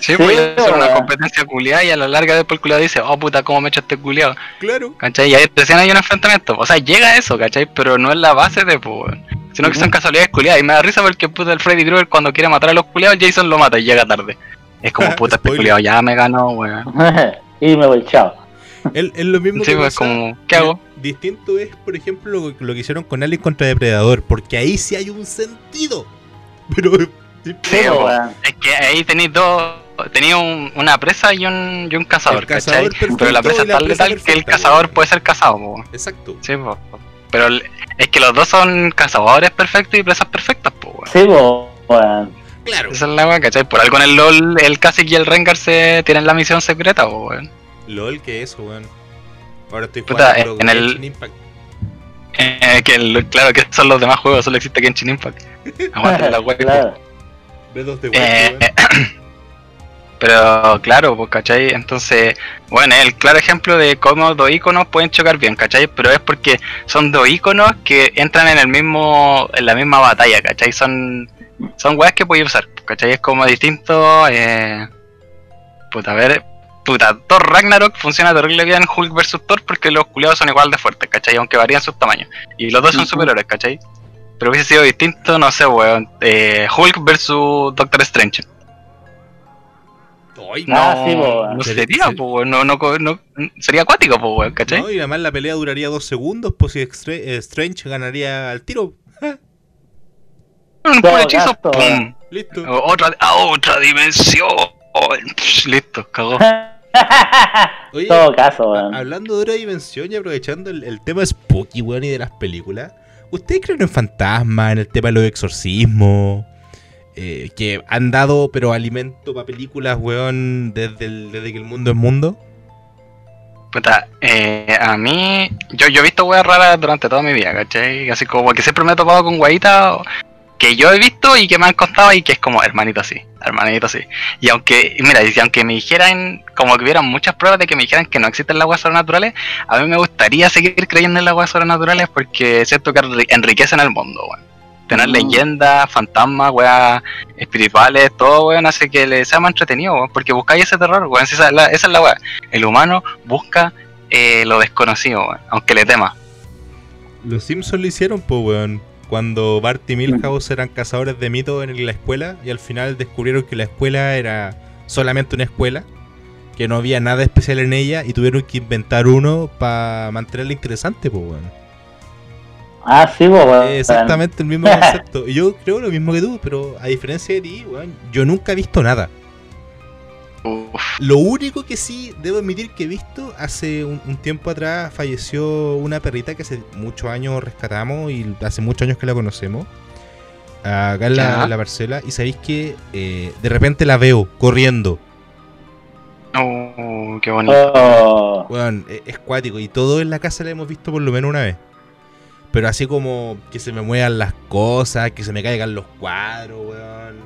Sí, Sí, pues ya es una competencia culiada y a la larga después el culiado dice, oh puta, ¿cómo me echa este culiado? Claro. ¿Cachai? Y ahí recién hay un enfrentamiento. O sea, llega a eso, ¿cachai? Pero no es la base de, pues, weón. Sino que son casualidades culiadas. Y me da risa porque puta el Freddy Krueger cuando quiere matar a los culiados, Jason lo mata y llega tarde. Es como puta este culiado, ya me ganó, weón. y me voy, chao. Es, es lo mismo Sí, que pues pasa- como, ¿qué hago? Distinto es, por ejemplo, lo, lo que hicieron con Alien contra Depredador, porque ahí sí hay un sentido. Pero Sí. Es que ahí tenéis dos. Tenía un- una presa y un, y un cazador, cazador Pero la presa es tan presa letal que el cazador puede ser cazado, po. exacto. Sí, po. Pero es que los dos son cazadores perfectos y presas perfectas, po, weón. Sí, po. Claro. Esa es la weá, ¿cachai? Por algo en el LOL, el Kha'Zix y el Rengar se tienen la misión secreta, po, weón. LOL, que eso, weón. Ahora estoy Puta, jugando en pero el- Genshin Impact. Eh, que el- claro que son los demás juegos, solo existe Genshin Impact. Aguante la weá. claro. Wild, Eh, weón. pero claro, pues, ¿cachai? Entonces, bueno, es el claro ejemplo de cómo dos iconos pueden chocar bien, ¿cachai? Pero es porque son dos iconos que entran en el mismo, en la misma batalla, ¿cachai? Son, son weas que podéis usar, ¿cachai? Es como distinto, eh, puta, a ver, puta, Thor Ragnarok funciona terrible bien Hulk vs Thor porque los culiados son igual de fuertes, ¿cachai? Aunque varían sus tamaños. Y los dos son Ujú. superiores, ¿cachai? Pero hubiese sido distinto, no sé, weón, eh, Hulk versus Doctor Strange. Ay, No, Ah, sí, no Sería- ser- po, no, no, no, sería acuático, po, weón, ¿cachai? No, y además la pelea duraría dos segundos, pues si eh, Strange ganaría al tiro. un Todo puro hechizo, gasto, pum, Listo. Otra, a otra dimensión, listo, cagó. Oye, todo caso, weón. hablando de otra dimensión y aprovechando el, el tema spooky, weón, y de las películas, ¿ustedes creen en fantasmas, en el tema de los exorcismos? Eh, que han dado, pero alimento para películas, weón, desde, el- desde que el mundo es mundo. Puta, eh, a mí, yo, yo he visto weas raras durante toda mi vida, ¿cachai? Así como que siempre me he topado con guaitas que yo he visto y que me han contado y que es como hermanito así, hermanito así. Y aunque, mira, y aunque me dijeran, como que hubieran muchas pruebas de que me dijeran que no existen las weas sobrenaturales, a mí me gustaría seguir creyendo en las weas sobrenaturales porque siento que enri- enriquecen el mundo, weón. Tener Mm. leyendas, fantasmas, weas espirituales, todo, weón, hace que le sea más entretenido, weón, porque buscáis ese terror, weón, esa es la, esa es la wea. El humano busca eh, lo desconocido, weón, aunque le tema. Los Simpsons lo hicieron, pues, weón. Cuando Bart y Milhouse eran cazadores de mitos en la escuela y al final descubrieron que la escuela era solamente una escuela. que no había nada especial en ella y tuvieron que inventar uno para mantenerla interesante, pues, weón. Ah, sí, pues, weón. Exactamente el mismo concepto. Y yo creo lo mismo que tú, pero a diferencia de ti, weón, yo nunca he visto nada. Uf, Lo único que sí debo admitir que he visto, hace un, un tiempo atrás falleció una perrita que hace muchos años rescatamos y hace muchos años que la conocemos. Acá en la, la parcela. Y sabéis que eh, de repente la veo corriendo. oh, qué bonito. Oh, Weón, e- es cuático. Y todo en la casa la hemos visto por lo menos una vez. Pero así como que se me muevan las cosas, que se me caigan los cuadros, weón.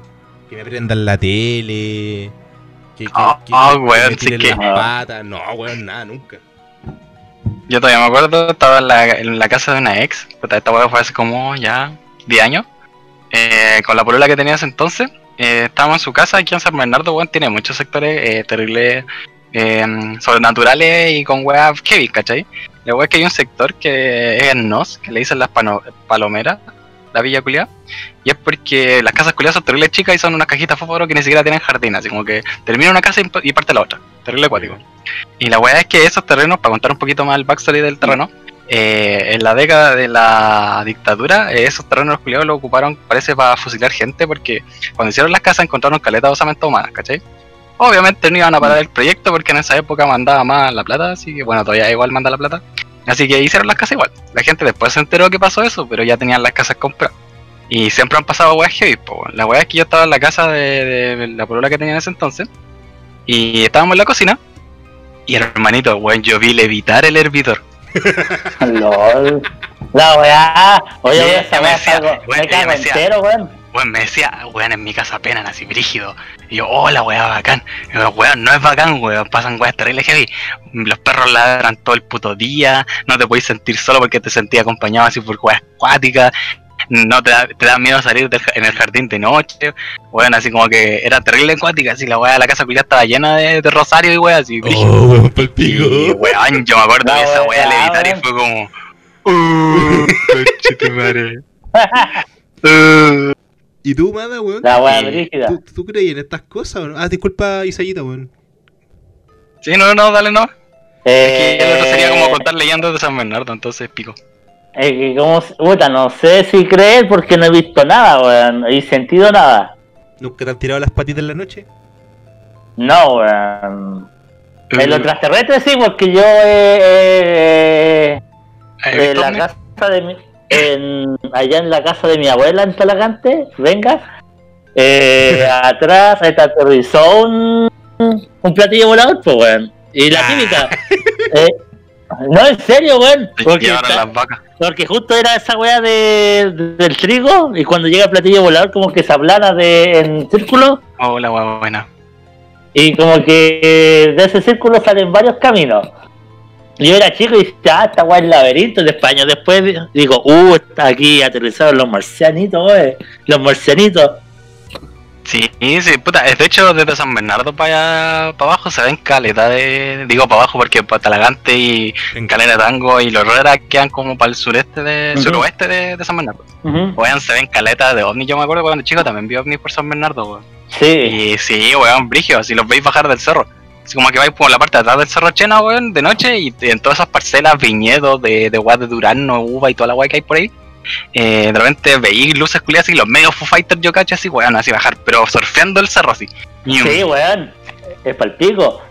Que me prendan la tele. Que, que, Ah, que- ah, que weón, me sí que- las patas. No, weón, nada, nunca. Yo todavía me acuerdo, estaba en la, en la casa de una ex, esta weá fue hace como ya 10 años, eh, con la polola que tenía ese entonces, eh, estábamos en su casa aquí en San Bernardo, weón, tiene muchos sectores eh, terribles, sobrenaturales y con weas heavy, ¿cachai? La wea es que hay un sector que es en Nos, que le dicen las palomeras, la villa culiada, y es porque las casas culiadas son terribles chicas y son unas cajitas fósforo que ni siquiera tienen jardín, así como que termina una casa y, parte la otra, terrible acuático. Y la weá es que esos terrenos, para contar un poquito más el backstory del terreno, eh, en la década de la dictadura, eh, esos terrenos culiados lo ocuparon, parece, para fusilar gente, porque cuando hicieron las casas encontraron caletas de osamento humanas, ¿cachai? Obviamente no iban a parar el proyecto porque en esa época mandaba más la plata, así que bueno, todavía igual manda la plata. Así que hicieron las casas igual. La gente después se enteró que pasó eso, pero ya tenían las casas compradas. Y siempre han pasado weas heavy, po. La wea es que yo estaba en la casa de, de la polola que tenía en ese entonces. Y estábamos en la cocina. Y hermanito, weón, yo vi levitar el hervidor. lol. La weá. Oye, weón, esa weá es algo. Me cago entero, weón. Weón, me decía, weón, en mi casa apenas así brígido. Y yo, oh, la weá bacán. Y yo, weón, no es bacán, weón, pasan weas terribles heavy. Los perros ladran todo el puto día. No te podéis sentir solo porque te sentías acompañado así por weas acuáticas. No te da, te da miedo salir del en el jardín de noche. Weón, así como que era terrible acuática. Así la weá de la casa culiada estaba llena de, de rosario y weón, así. brígido. Oh, weón, pa'l Y, weón, yo me acuerdo de esa weá weá, levitar y weón. fue como. Uh, conchetumare. Uh. ¿Y tú, Mada, weón? La weá Sí. brígida. ¿Tú, ¿Tú crees en estas cosas o no? Ah, disculpa, Isayita, weón. Sí, no, no, dale, no. Eh, Es que el otro sería como contar leyendas de San Bernardo, entonces pico. Es que como, puta, no sé si creer porque no he visto nada, weón. No he sentido nada. ¿Nunca te han tirado las patitas en la noche? No, weón. Uh, En los extraterrestres sí, porque yo eh, eh, ¿Has en la casa de mi, en, allá en la casa de mi abuela en Talagante, venga, eh, atrás se aterrizó un, un platillo volador, pues, weón. Y la Ah. típica. eh, no, en serio, weón. Te Porque, llevaron está- las vacas. porque justo era esa weá de, del trigo y cuando llega el platillo volador como que se aplana de, en círculo Oh, la buena. y como que de ese círculo salen varios caminos. Yo era chico y decía, ah, esta es el laberinto de España. Después digo, uh, está aquí aterrizaron los marcianitos, wey. Los marcianitos. Sí, sí, puta. De hecho, desde San Bernardo para abajo se ven caleta de. Digo para abajo porque para Talagante y Calera de Tango y los Herrera quedan como para el sureste de. Ujú. suroeste de, de San Bernardo. Ujú. Weón, se ven caletas de ovnis. Yo me acuerdo cuando chico también vi ovnis por San Bernardo, weón. Sí, Y sí, weón, brigio, así los veis bajar del cerro. Así como que vais por la parte de atrás del cerro Chena, weón, de noche, y en todas esas parcelas, viñedos de, de weas de Durano, uva y toda la wea que hay por ahí. eh, de repente veis luces culiadas y los medios Foo Fighters yo cacho así, weón, así bajar, pero surfeando el cerro así. Y, sí, weón. Es palpico.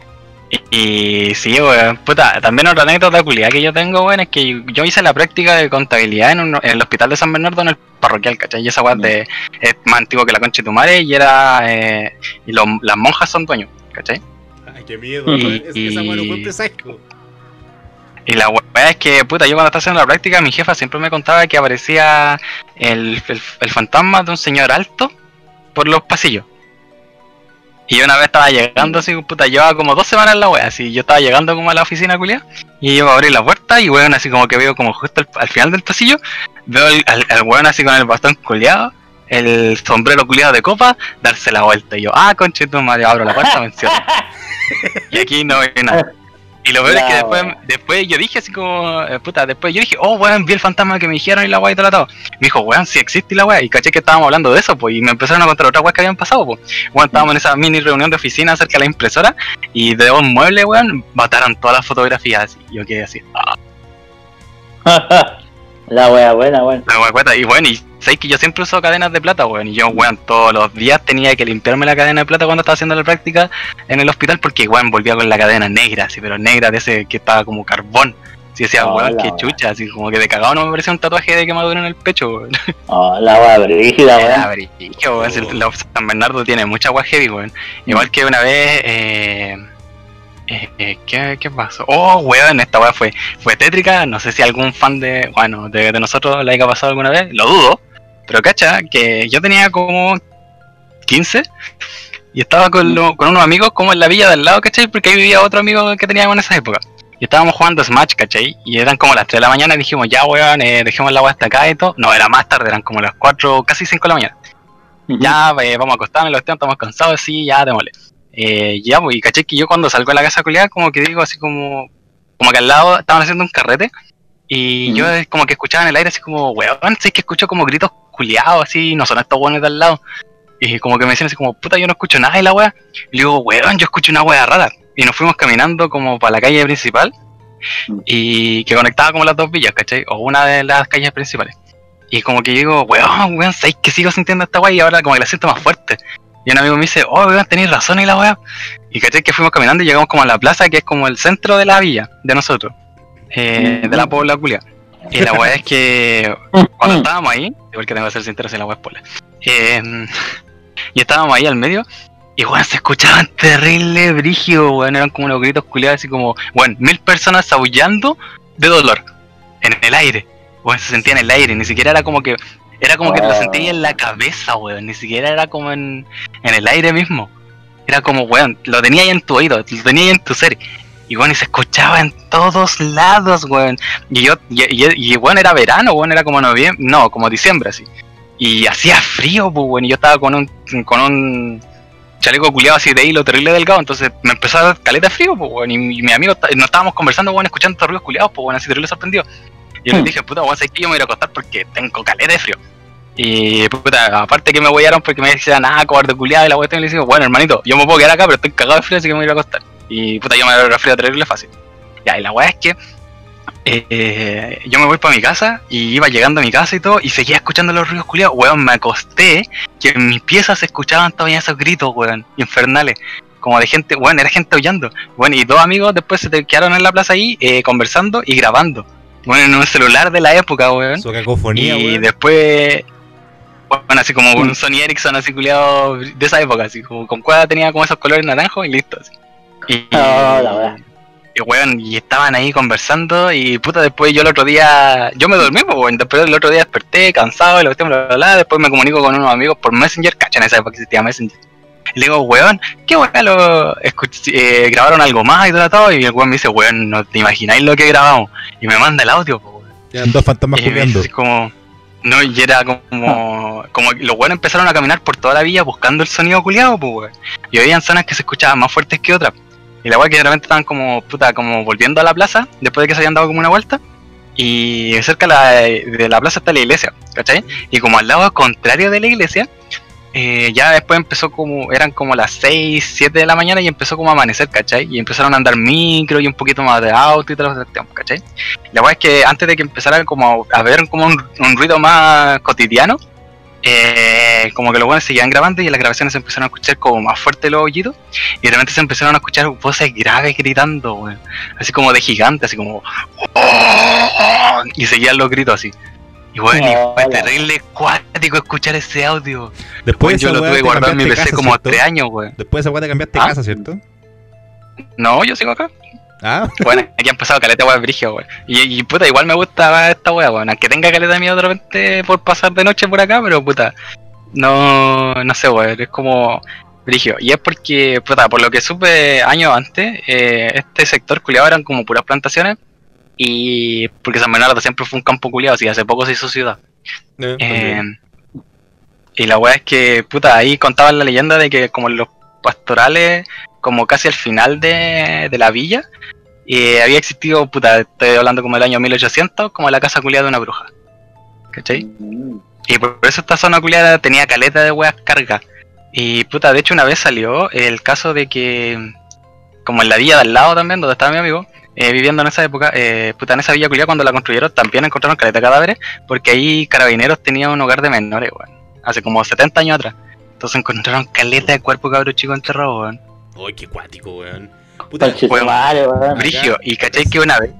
y sí, weón, puta, también otra anécdota culiada que yo tengo, weón, es que yo hice la práctica de contabilidad en, un- en el hospital de San Bernardo, en el parroquial, ¿cachai? Y esa de, es más antiguo que la concha de tu madre y era, eh, y las monjas son dueños, ¿cachai? Qué miedo, Y-. Es que esa weón no fue presagio. Y la weá es que, puta, yo cuando estaba haciendo la práctica, mi jefa siempre me contaba que aparecía el, el, el fantasma de un señor alto por los pasillos. Y yo una vez estaba llegando así, puta, llevaba como dos semanas en la wea, así, yo estaba llegando como a la oficina culia, y yo abrí la puerta y weón así como que veo como justo al, al final del pasillo, veo al, al, al weón así con el bastón culiado, el sombrero culiado de copa, darse la vuelta, y yo, ah, conche tu madre, abro la puerta, me encierro. Y aquí no hay nada. Y lo peor es que después, después yo dije así como, eh, puta, después yo dije, oh, weón, vi el fantasma que me dijeron y la weá y todo lo todo. Me dijo, weón, si existe la weá. Y caché que estábamos hablando de eso, pues, y me empezaron a contar otras weas que habían pasado, pues. Weón, estábamos en esa mini reunión de oficina acerca de la impresora, y de un mueble, weón, mataron todas las fotografías. Y yo quedé así, ah, La wea buena, weón. la weá cueta. Y bueno, y sabéis que yo siempre uso cadenas de plata, weón. Y yo, weón, todos los días tenía que limpiarme la cadena de plata cuando estaba haciendo la práctica en el hospital, porque, weón, volvía con la cadena negra, así, pero negra de ese que estaba como carbón. Sí, decía, weón, qué chucha, así como que de cagado no me parecía un tatuaje de quemadura en el pecho, weón. Oh, la wea brígida, weón. brillo, weón. si la San Bernardo tiene mucha agua heavy, weón. Igual que una vez, eh, eh, eh, ¿qué, ¿qué pasó? Oh, weón, esta weá fue, fue tétrica. No sé si algún fan de, bueno, de, de nosotros la haya pasado alguna vez, lo dudo. Pero cacha, que yo tenía como 15 y estaba con, lo- con unos amigos como en la villa de al lado, ¿cachai? Porque ahí vivía otro amigo que teníamos en esa época. Y estábamos jugando Smash, ¿cachai? Y eran como las 3 de la mañana y dijimos, ya weón, eh, dejemos la weá hasta acá y todo. No, era más tarde, eran como las 4, casi 5 de la mañana ya eh, vamos a acostarnos, los estamos cansados, sí, ya démosle. Eh, ya, pues, y caché que yo cuando salgo de la casa culiada, como que digo así como, como que al lado estaban haciendo un carrete, y yo como que escuchaba en el aire así como, weón, sí que escucho como gritos culiados, así, no son estos buenos de al lado. Y como que me decían así como, puta, yo no escucho nada de la wea. Y le digo, weón, yo escucho una wea rara. Y nos fuimos caminando como para la calle principal, Mm. y que conectaba como las dos villas, ¿cachai? O una de las calles principales. Y como que digo, weón, weón, ¿sabes que sigo sintiendo esta weá? Y ahora como que la siento más fuerte. Y un amigo me dice, oh, weón, tenéis razón y la weá. Y caché que fuimos caminando y llegamos como a la plaza, que es como el centro de la villa, de nosotros. eh, de la Pobla Culia. Y la weá es que cuando estábamos ahí, igual que tengo que ser sincero si la spoiler. Eh, y estábamos ahí al medio. Y weón, se escuchaban terrible brígido, weón. Eran como unos gritos culiados, así como, weón, mil personas aullando de dolor. En el aire. Weón, se sentía en el aire. Ni siquiera era como que. Era como que te lo Ah. sentías en la cabeza, weón. Ni siquiera era como en, en el aire mismo. Era como, weón, lo tenía ahí en tu oído, lo tenía ahí en tu ser. Y bueno, y se escuchaba en todos lados, weón. Y yo, y, y, y, bueno, era verano, weón, era como noviembre, no, como diciembre así. Y hacía frío, pues, weón, y yo estaba con un, con un chaleco culiado así de hilo terrible delgado, entonces me empezó a dar caleta frío, pues, weón, y, y mi amigo, nos estábamos conversando, weón, escuchando estos ruidos culiados, pues, weón, así terrible sorprendido. Y yo le Hmm. dije, puta, weón, sabes que yo me voy a acostar porque tengo caleta de frío. Y puta, aparte que me huellaron porque me decían, ah, cobarde culiado y la cuestión, y le digo, bueno, hermanito, yo me puedo quedar acá, pero estoy cagado de frío, así que me voy a ir a acostar. Y puta, yo me voy a frío terrible fácil. Ya, y la weá es que eh, yo me voy para mi casa y iba llegando a mi casa y todo y seguía escuchando los ruidos culiados. Weón, me acosté que en mis piezas se escuchaban todavía esos gritos, weón, infernales. Como de gente, weón, era gente aullando. Bueno, y dos amigos después se te quedaron en la plaza ahí eh, conversando y grabando. Bueno, en un celular de la época, weón. Su cacofonía, Y weón. después, bueno, así como un Sony Ericsson así culiado de esa época, así como con cuerda tenía como esos colores naranjos y listo. Así. Y, Ah, la y weón, y estaban ahí conversando y puta después yo el otro día, yo me dormí, pues weón, después el otro día desperté cansado y lo cuestión, bla, bla, bla, después me comunico con unos amigos por Messenger, cachan esa época que existía Messenger. Y le digo, weón, qué weón lo escuch- eh, grabaron algo más y todo, todo, y el weón me dice, weón, no te imagináis lo que grabamos. Y me manda el audio, pues weón. Eran dos fantasmas Y me dice como, no, y era como, como que los buenos empezaron a caminar por toda la villa buscando el sonido culiado, pues, weón. Y habían zonas que se escuchaban más fuertes que otras. Y la weá que de repente estaban como, puta, como volviendo a la plaza, después de que se habían dado como una vuelta. Y cerca de la, plaza está la iglesia, ¿cachai? Y como al lado contrario de la iglesia, eh, ya después empezó como, eran como las 6, 7 de la mañana y empezó como a amanecer, ¿cachai? Y empezaron a andar micro y un poquito más de auto y todo lo que ¿cachai? La weá es que antes de que empezara como a ver como un ruido más cotidiano, eh, como que los buenos seguían grabando y en las grabaciones se empezaron a escuchar como más fuerte los oídos y de repente se empezaron a escuchar voces graves gritando, weón. Así como de gigante, así como... Y seguían los gritos así. Y bueno, y fue Hola. terrible cuático escuchar ese audio. Después yo lo tuve guardado en mi PC casa, como ¿cierto? tres años, weón. Después de esa weá te cambiaste ¿Ah? casa, ¿cierto? No, yo sigo acá. Ah, Bueno, aquí han pasado caleta weón brigio, weón. Y, y puta, igual me gusta esta weá, weón. Aunque tenga caleta de miedo de repente por pasar de noche por acá, pero puta, no, no sé, weón. Es como brigio. Y es porque, puta, por lo que supe años antes, eh, este sector culiado eran como puras plantaciones. Y porque San Bernardo siempre fue un campo culiado, así hace poco se hizo ciudad. Eh, y la weá es que, puta, ahí contaban la leyenda de que como los pastorales, como casi al final de, de la villa, eh, había existido, puta, estoy hablando como el año 1800, como la casa culiada de una bruja. ¿Cachai? Mm. Y por eso esta zona culiada tenía caleta de weas carga. Y puta, de hecho una vez salió el caso de que, como en la villa de al lado también, donde estaba mi amigo, eh, viviendo en esa época, eh, puta, en esa villa culiada cuando la construyeron también encontraron caleta de cadáveres, porque ahí carabineros tenían un hogar de menores, weón. Hace como 70 años atrás. Entonces encontraron caleta de cuerpo cabro chico enterrado, weón. Uy, qué cuático, weón. Puta, weón. madre, weón. Brigio, y cachai que una vez,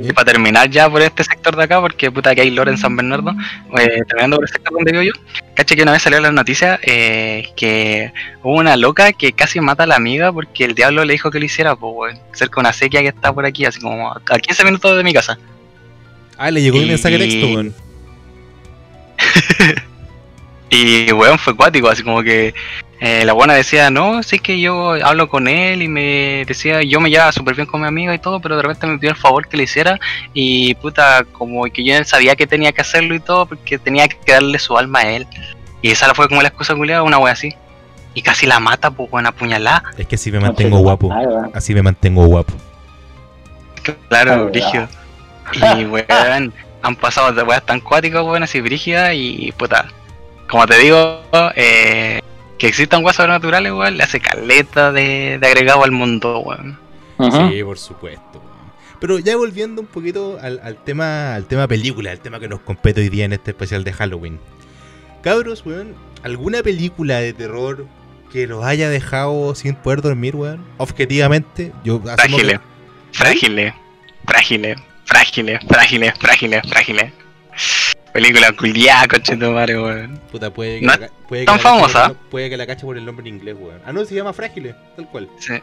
y para terminar ya por este sector de acá, porque puta que hay lore en San Bernardo, eh, terminando por el sector donde vivo yo, caché que una vez salió en las noticias eh, que hubo una loca que casi mata a la amiga porque el diablo le dijo que lo hiciera, pues weón, cerca de una sequía que está por aquí, así como a 15 minutos de mi casa. Ah, le llegó un mensaje de texto, weón. Y weón fue cuático, así como que eh, la buena decía, no, sí que yo hablo con él y me decía, yo me llevaba súper bien con mi amiga y todo, pero de repente me pidió el favor que le hiciera y puta, como que yo sabía que tenía que hacerlo y todo porque tenía que darle su alma a él. Y esa fue como la excusa culiada, una wea así. Y casi la mata, pues buena apuñalada. Es que así me mantengo guapo. weón. Así me mantengo guapo. Claro, Ah, brígido. Y weón, han pasado de weas tan cuáticas, weón, así brígidas y puta. Como te digo, eh, que existan weas sobrenaturales, weón, le hace caleta de, de agregado al mundo, weón. Sí, por supuesto. weón. Pero ya volviendo un poquito al, al tema al tema película, al tema que nos compete hoy día en este especial de Halloween. Cabros, weón, ¿alguna película de terror que los haya dejado sin poder dormir, weón? Objetivamente, yo asumo Frágiles, que- frágiles, frágiles, frágiles, frágiles, frágiles, frágiles. Película culiada, conchetumare, weón. Puta, puede que, No la, que tan la cache famosa. por- puede que la cache por el nombre en inglés, weón. Ah, no, se llama Frágiles, tal cual. Sí.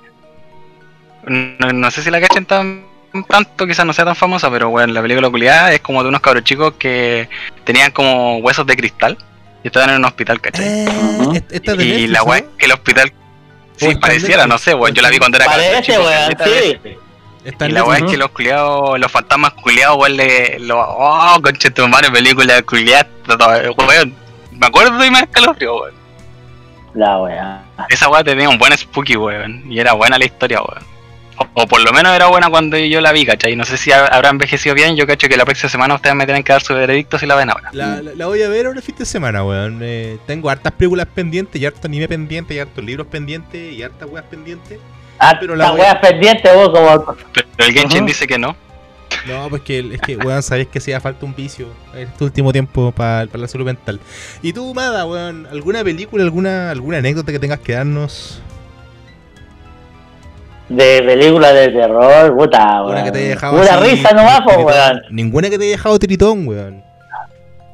No, no sé si la cachen tan tanto, quizás no sea tan famosa, pero bueno, la película culiada es como de unos cabros chicos que tenían como huesos de cristal y estaban en un hospital, ¿cachai? Eh, esta y Netflix, la weá que el hospital O sí pareciera, no sé, weón, yo la vi cuando era Parece, chico, weón, sí. Está Y la weá es que los culiados, los fantasmas culiados, weón, le. Lo, oh, conchetumare, película culiada, weón. Me acuerdo y me escalofrío, weón. La weá. Esa weá tenía un buen spooky, weón. Y era buena la historia, weón. O, o por lo menos era buena cuando yo la vi, ¿cachai? No sé si ha- habrá envejecido bien. Yo cacho que la próxima semana ustedes me tienen que dar su veredicto si la ven ahora. La, la- la voy a ver ahora el fin de semana, weón. Eh, tengo hartas películas pendientes y harto anime pendiente y hartos libros pendientes y hartas weas pendientes. Ah, Pero la weá pendiente, vos, como. Pero el Genshin dice que no. No, pues que, es que, weón, sabés que hacía falta un vicio en este último tiempo para la salud mental. ¿Y tú, Mada, weón? ¿Alguna película, alguna, alguna anécdota que tengas que darnos? De película de terror, puta, Una weón. que te haya dejado así, risa nomás, weón. Ninguna que te haya dejado tritón, weón.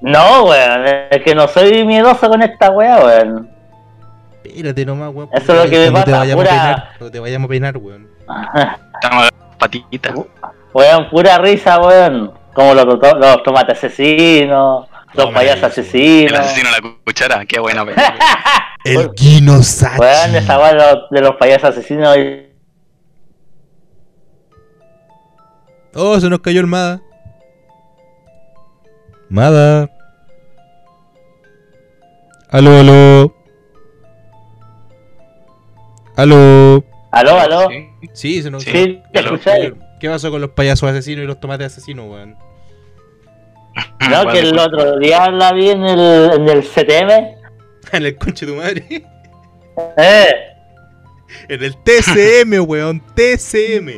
No, weón, es que no soy miedoso con esta weá, weón. Espérate nomás, weón. Eso es lo que me Cuando te pasa, vayamos a peinar, cuando te vayamos a peinar, weón. Estamos patitas. Weón, pura risa, weón. Como los, to- los tomates asesinos, los No, payasos maravilloso. El asesinos. asesino de la cuchara. Qué buena película. El Kino Sachi. Weón, esa los- de los payasos asesinos. y- Oh, se nos cayó el Mada. Mada. Aló, aló. Aló. Aló, aló. Sí. Sí, se nos Sí. Sí, te escucháis. ¿Qué pasó con los payasos asesinos y los tomates asesinos, weón? No, que el pues, otro día la vi en el, en el CTM. en el conche de tu madre. Eh, En el TCM, weón. TCM.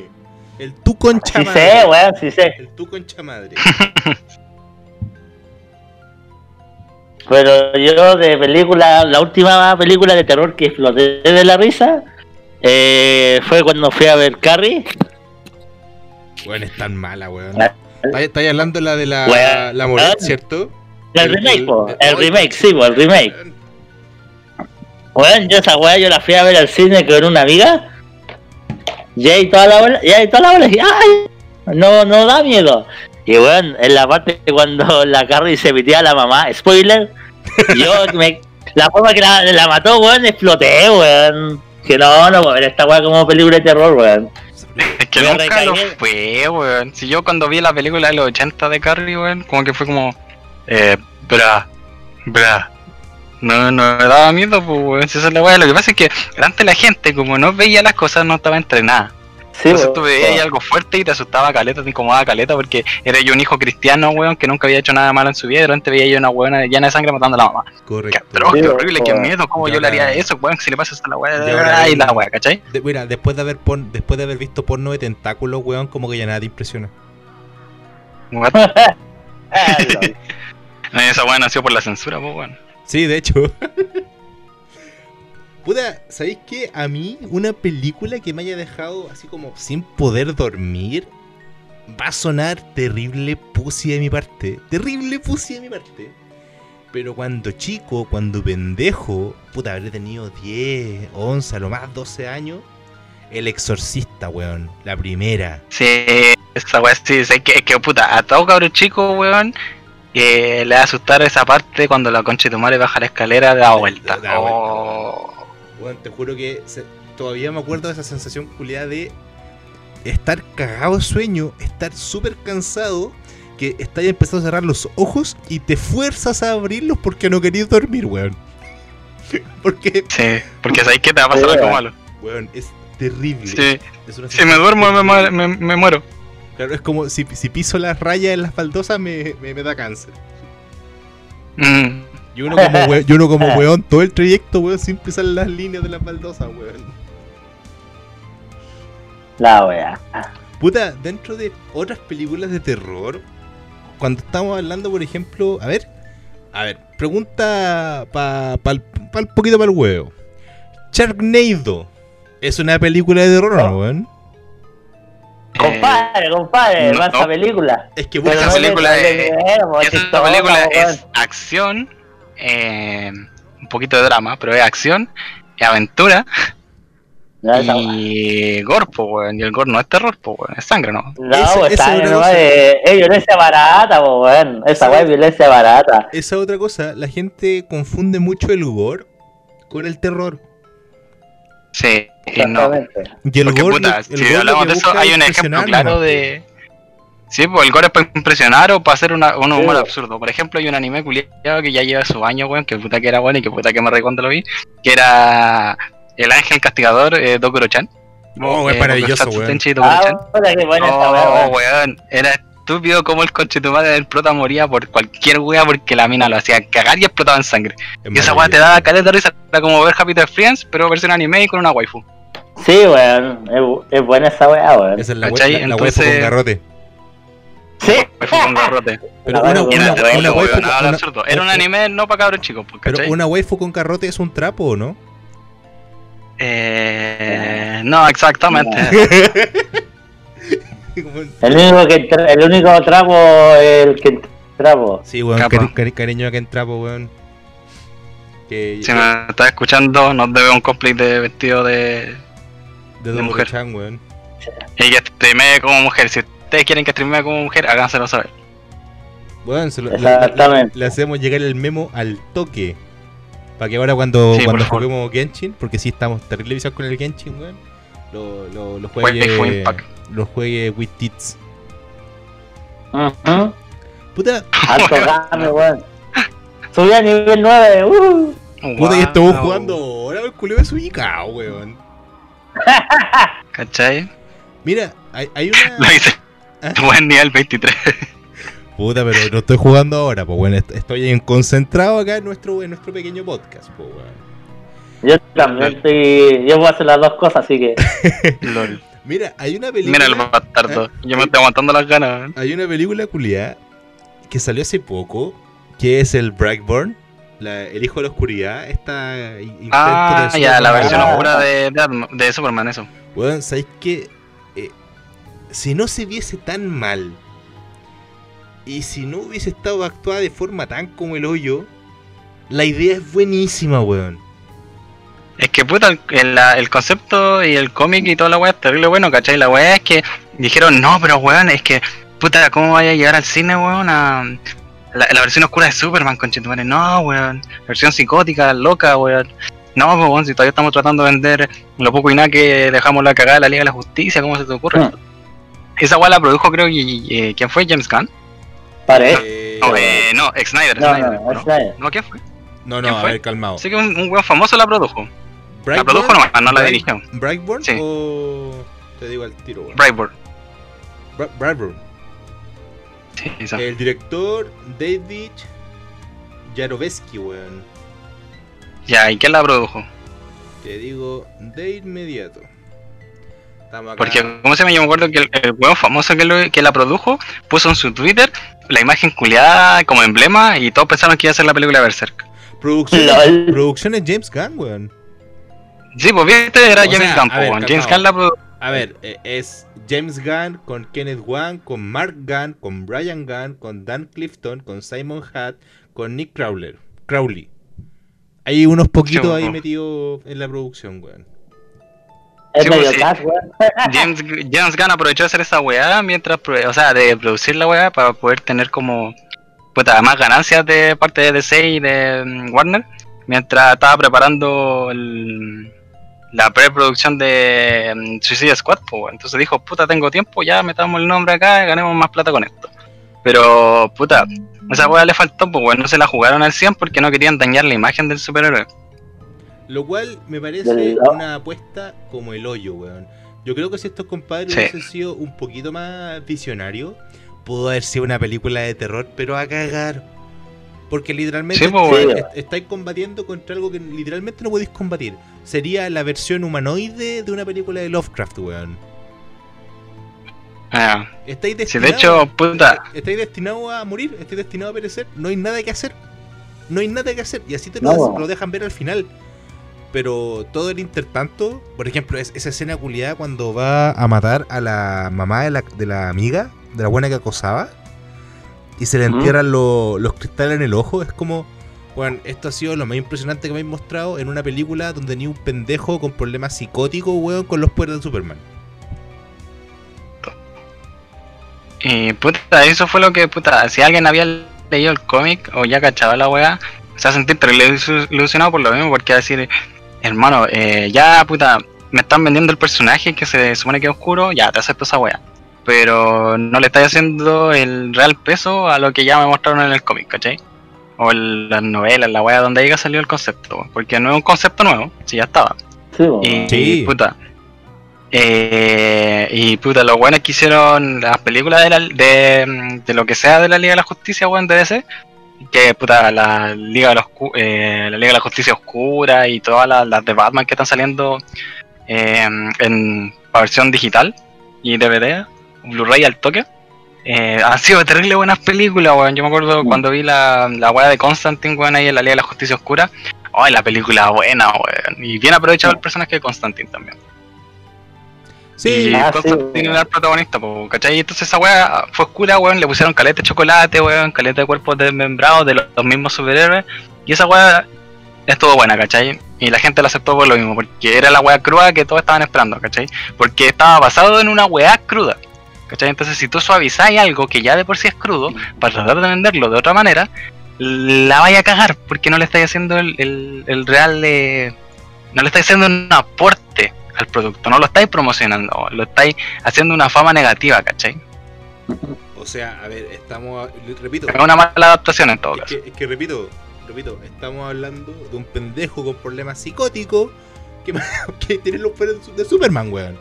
El tu concha sí madre. sé, weón, sí sé. El tu concha madre. Pero yo de película, la última película de terror que exploté de la risa eh, fue cuando fui a ver Carrie. Weón, es tan mala, weón. Estáis hablando la de la, Weón. la Moret, ¿cierto? El, remake, po, el- el remake, sí, po, el remake. Weón, Bueno, yo esa weá yo la fui a ver al cine con una amiga. Y ahí toda la bola, y ahí toda la bola dije, ¡ay! No, no da miedo. Y bueno, en la parte cuando la Carrie se metía a la mamá, spoiler, yo me, la forma que la, la mató, weón, exploté, weón. Que no, no ver esta weá como película de terror, weón. Es que Me nunca lo fue, weón. Si yo cuando vi la película de los 80 de Carrie, weón, como que fue como. Eh, bra, bra. No, no me daba miedo, pues, weón. Si esa es la weá. Lo que pasa es que antes la gente, como no veía las cosas, no estaba entrenada. Sí, Entonces tú veías ahí algo fuerte y te asustaba caleta, te incomodaba caleta porque era yo un hijo cristiano, weón, que nunca había hecho nada malo en su vida y de repente veía yo una weona llena de sangre matando a la mamá. Qué Correcto. Sí, qué weón. horrible, qué miedo, cómo yo le haría eso, weón, si le pasa eso a la weá y la weá, ¿cachai? De- mira, después de haber pon- después de haber visto porno de tentáculos, weón, como que ya nada te impresiona. Esa weá nació por la censura, pues weón. Sí, de hecho. Puta, ¿sabéis qué? A mí, una película que me haya dejado así como sin poder dormir, va a sonar terrible pussy de mi parte. Terrible pussy de mi parte. Pero cuando chico, cuando pendejo, puta, habré tenido 10, 11, a lo más 12 años. El exorcista, weón. La primera. Sí, esa weá sí, es que, es que puta, a todo cabrón chico, weón, eh, le va a asustar esa parte cuando la concha de tu madre baja la escalera da vuelta. Da- da vuelta. Oh. Weón, te juro que se- todavía me acuerdo de esa sensación culiada de estar cagado de sueño, estar súper cansado, que estás empezando a cerrar los ojos y te fuerzas a abrirlos porque no querías dormir, weón. porque, Sí, porque sabéis que te va a pasar algo malo. weón, es terrible. Sí, Es si me duermo me, muero. Claro, es como si, si piso las rayas en las baldosas me, me, me da cáncer. Mm. Y uno como, we- y uno como weón todo el trayecto, weón, sin pisar las líneas de las baldosas, weón. La wea. Puta, dentro de otras películas de terror, cuando estamos hablando, por ejemplo, a ver, a ver, pregunta para pa, pa, un poquito para el huevo. Sharknado, ¿es una película de terror o no, weón? Compadre, compadre, no, más no. película. Es que le- película no es- eh, Esta película weón. es acción, eh, un poquito de drama, pero es acción, es aventura y gore, po, weón. Y el gore no es terror, po, weón, es sangre, ¿no? No, Esa- pues esa está es no, violencia barata, weón. Esa weá es violencia barata. esa otra cosa, la gente confunde mucho el gore con el terror. Sí, y no. Exactamente. Y el Porque, gore, puta, el si gore hablamos que de eso, hay un ejemplo claro de. Sí, pues el gore es para impresionar o para hacer una, un humor Sí. absurdo. Por ejemplo, hay un anime culiado que ya lleva su año, weón, que puta que era bueno y que puta que me reí cuando lo vi, que era El Ángel Castigador, eh, Dokuro-chan. Oh, es Eh, maravilloso, weón. Ah, weá, Oh, weón. weón, era estúpido como el coche tu madre del prota moría por cualquier wea porque la mina lo hacía cagar y explotaba en sangre. Es Y esa wea te daba caleta de risa, era como ver Happy Death Friends, pero versión anime y con una waifu. Sí, weón. Es, bu- es buena esa weá, weón. Esa es la, wea- la, la waifu Entonces- con garrote. Sí. Waifu con garrote. Pero una, una, era Una- waifu un anime no para cabros chicos, pues, Pero una waifu con garrote es un trapo, ¿o no? Eh, no, exactamente. El único, que el único trapo es el que trapo. sí, weón, cari- cari- cariño que en trapo, weón. Que Si me estás escuchando, nos debe un cosplay de vestido de. de de Don mujer. Chan, weón. Y que streamee como mujer. Si ustedes quieren que streamee como mujer, háganselo saber. Weón, se lo- le, Exactamente. le- le hacemos llegar el memo al toque. Para que ahora cuando, Sí, cuando por favor. juguemos Genshin, porque sí estamos terrible visados con el Genshin, weón. Lo, lo, lo juegue. Impact. Lo juegue with tits. Puta, Alto game, weón. Subí a nivel 9. Uh. puta, y estamos jugando ahora el culeo es ubicado, weón. ¿Cachai? Mira, hay, hay Lo una. ¿Ah? Buen nivel 23. Puta, pero no estoy jugando ahora, pues bueno, est- estoy en- concentrado acá en nuestro, en nuestro pequeño podcast, pues weón. Yo también estoy. Yo voy a hacer las dos cosas, así que. LOL. Mira, hay una película. Mira el bastardo. Yo me estoy aguantando las ganas. Hay una película culiada que salió hace poco, que es el Brightburn, la- el hijo de la oscuridad, esta Ah, de ya, la versión oscura de, de, Superman, eso. Weón, ¿sabéis qué? Si no se viese tan mal y si no hubiese estado actuada de forma tan como el hoyo, la idea es buenísima, weón. Es que puta, el, el- la- el concepto y el cómic y toda la weá es terrible bueno, ¿cachai? La weá es que dijeron, no, pero weón, es que, puta, ¿cómo vaya a llegar al cine, weón? A la, la versión oscura de Superman, conchetumare? No, weón. Versión psicótica, loca, weón. No, pues weón, si todavía estamos tratando de vender lo poco y nada que dejamos la cagada de la Liga de la Justicia, ¿cómo se te ocurre? Esa weá la produjo, creo, y- eh, ¿quién fue? James Gunn. Parece. Eh, No, eh, no, ex Snyder. No, Snyder, no, ¿no? Snyder. No, ¿quién fue? no, ¿quién no, a fue? ver, calmado. Sé que un, un weón famoso la produjo. La Brightburn, produjo nomás, no la dirigió. ¿Brightburn Sí. o...? Te digo al tiro, weón. Brightburn. Bra- Bravo. Sí, esa. El director David Yarovesky, weón. Ya, ¿y quién la produjo? Te digo de inmediato. Porque, ¿cómo se llama? Yo me acuerdo que el, el weón famoso que, lo- que la produjo puso en su Twitter la imagen culiada como emblema y todos pensaron que iba a ser la película Berserk. Producciones, Lol. producciones James Gunn, weón. Sí, pues viste, era O James sea, Gunn, ver, calmado. James Gunn la produjo. A ver, eh, es James Gunn con Kenneth Wan, con Mark Gunn, con Brian Gunn, con Dan Clifton, con Simon Hatt, con Nick Crowler, Crowley. Hay unos poquitos ahí weón. metidos en la producción, weón. Es Sí, medio pues, sí. James, James Gunn aprovechó de hacer esa weá mientras, o sea, de producir la weá para poder tener como, puta, más ganancias de parte de DC y de mm, Warner, mientras estaba preparando el- la preproducción de mm, Suicide Squad, pues, entonces dijo, puta, tengo tiempo, ya metamos el nombre acá y ganemos más plata con esto. Pero, puta, esa weá le faltó, pues, weón, no se la jugaron al 100 porque no querían dañar la imagen del superhéroe. Lo cual me parece una apuesta como el hoyo, weón. Yo creo que si estos compadres Sí. hubiesen sido un poquito más visionarios, pudo haber sido una película de terror, pero a cagar. Porque literalmente Sí, pues, weón. est- est- estáis combatiendo contra algo que literalmente no podéis combatir. Sería la versión humanoide de una película de Lovecraft, weón. Ah, Estáis destinados, de hecho, puta, estáis destinados a morir, estáis destinados a perecer, no hay nada que hacer. No hay nada que hacer. Y así te No. lo dejan ver al final. Pero todo el intertanto, por ejemplo, es, esa escena culiada cuando va a matar a la mamá de la, de la amiga, de la buena que acosaba, y se le entierran lo- los cristales en el ojo, es como, bueno, esto ha sido lo más impresionante que me habéis mostrado en una película donde ni un pendejo con problemas psicóticos, weón, con los poderes de Superman. Y puta, eso fue lo que, puta, si alguien había leído el cómic o ya cachaba la weá, se va a sentir ilusionado por lo mismo, porque va a decir, hermano, eh, ya puta, me están vendiendo el personaje que se supone que es oscuro, ya te acepto esa weá. Pero no le estáis haciendo el real peso a lo que ya me mostraron en el cómic, ¿cachai? O en las novelas, la weá donde haya salido el concepto, porque no es un concepto nuevo, si ya estaba. Sí. Y, Sí. puta. eh, y puta, los buenos que hicieron las películas de, la, de, de lo que sea de la Liga de la Justicia, weón, de DC. Que puta, la Liga de la, Oscu- eh, la Liga de la Justicia Oscura y todas las, las de Batman que están saliendo eh, en versión digital y DVD, Blu-ray al toque. Eh, han sido terrible buenas películas, weón. Yo me acuerdo Mm. cuando vi la, la weá de Constantine, weón, ahí en la Liga de la Justicia Oscura. Ay, la película buena, weón. Y bien aprovechado el personaje de Constantine también. Sí, y Ah, sí, Constantine weón. era el protagonista, po, ¿cachai? Entonces esa weá fue oscura, weón. Le pusieron caleta de chocolate, weón. Caleta de cuerpos desmembrados de los, los mismos superhéroes. Y esa weá estuvo buena, ¿cachai? Y la gente la aceptó por lo mismo, porque era la weá cruda que todos estaban esperando, ¿cachai? Porque estaba basado en una weá cruda. ¿Cachai? Entonces, si tú suavizáis algo que ya de por sí es crudo, para tratar de venderlo de otra manera, la vaya a cagar, porque no le estáis haciendo el, el- el real. eh, no le estáis haciendo un aporte al producto, no lo estáis promocionando, lo estáis haciendo una fama negativa, ¿cachai? o sea, a ver, estamos, repito, Es una mala adaptación en todo Es caso. que, es que repito, repito, estamos hablando de un pendejo con problemas psicóticos que, que tiene los poderes de Superman, weón.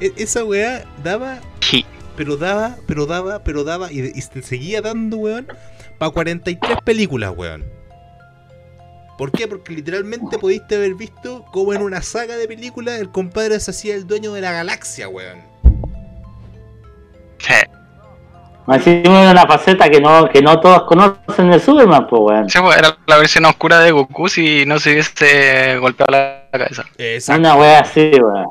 E- esa weá daba, Sí. pero daba, pero daba, pero daba y, y se seguía dando, weón, para 43 películas, weón. ¿Por qué? Porque literalmente pudiste haber visto cómo en una saga de películas el compadre se hacía el dueño de la galaxia, weón. Sí, Así es una faceta que no, que no todos conocen de Superman, pues, weón. Sí, pues, era la versión oscura de Goku si no se hubiese golpeado la cabeza. Exacto. Una wea así, weón.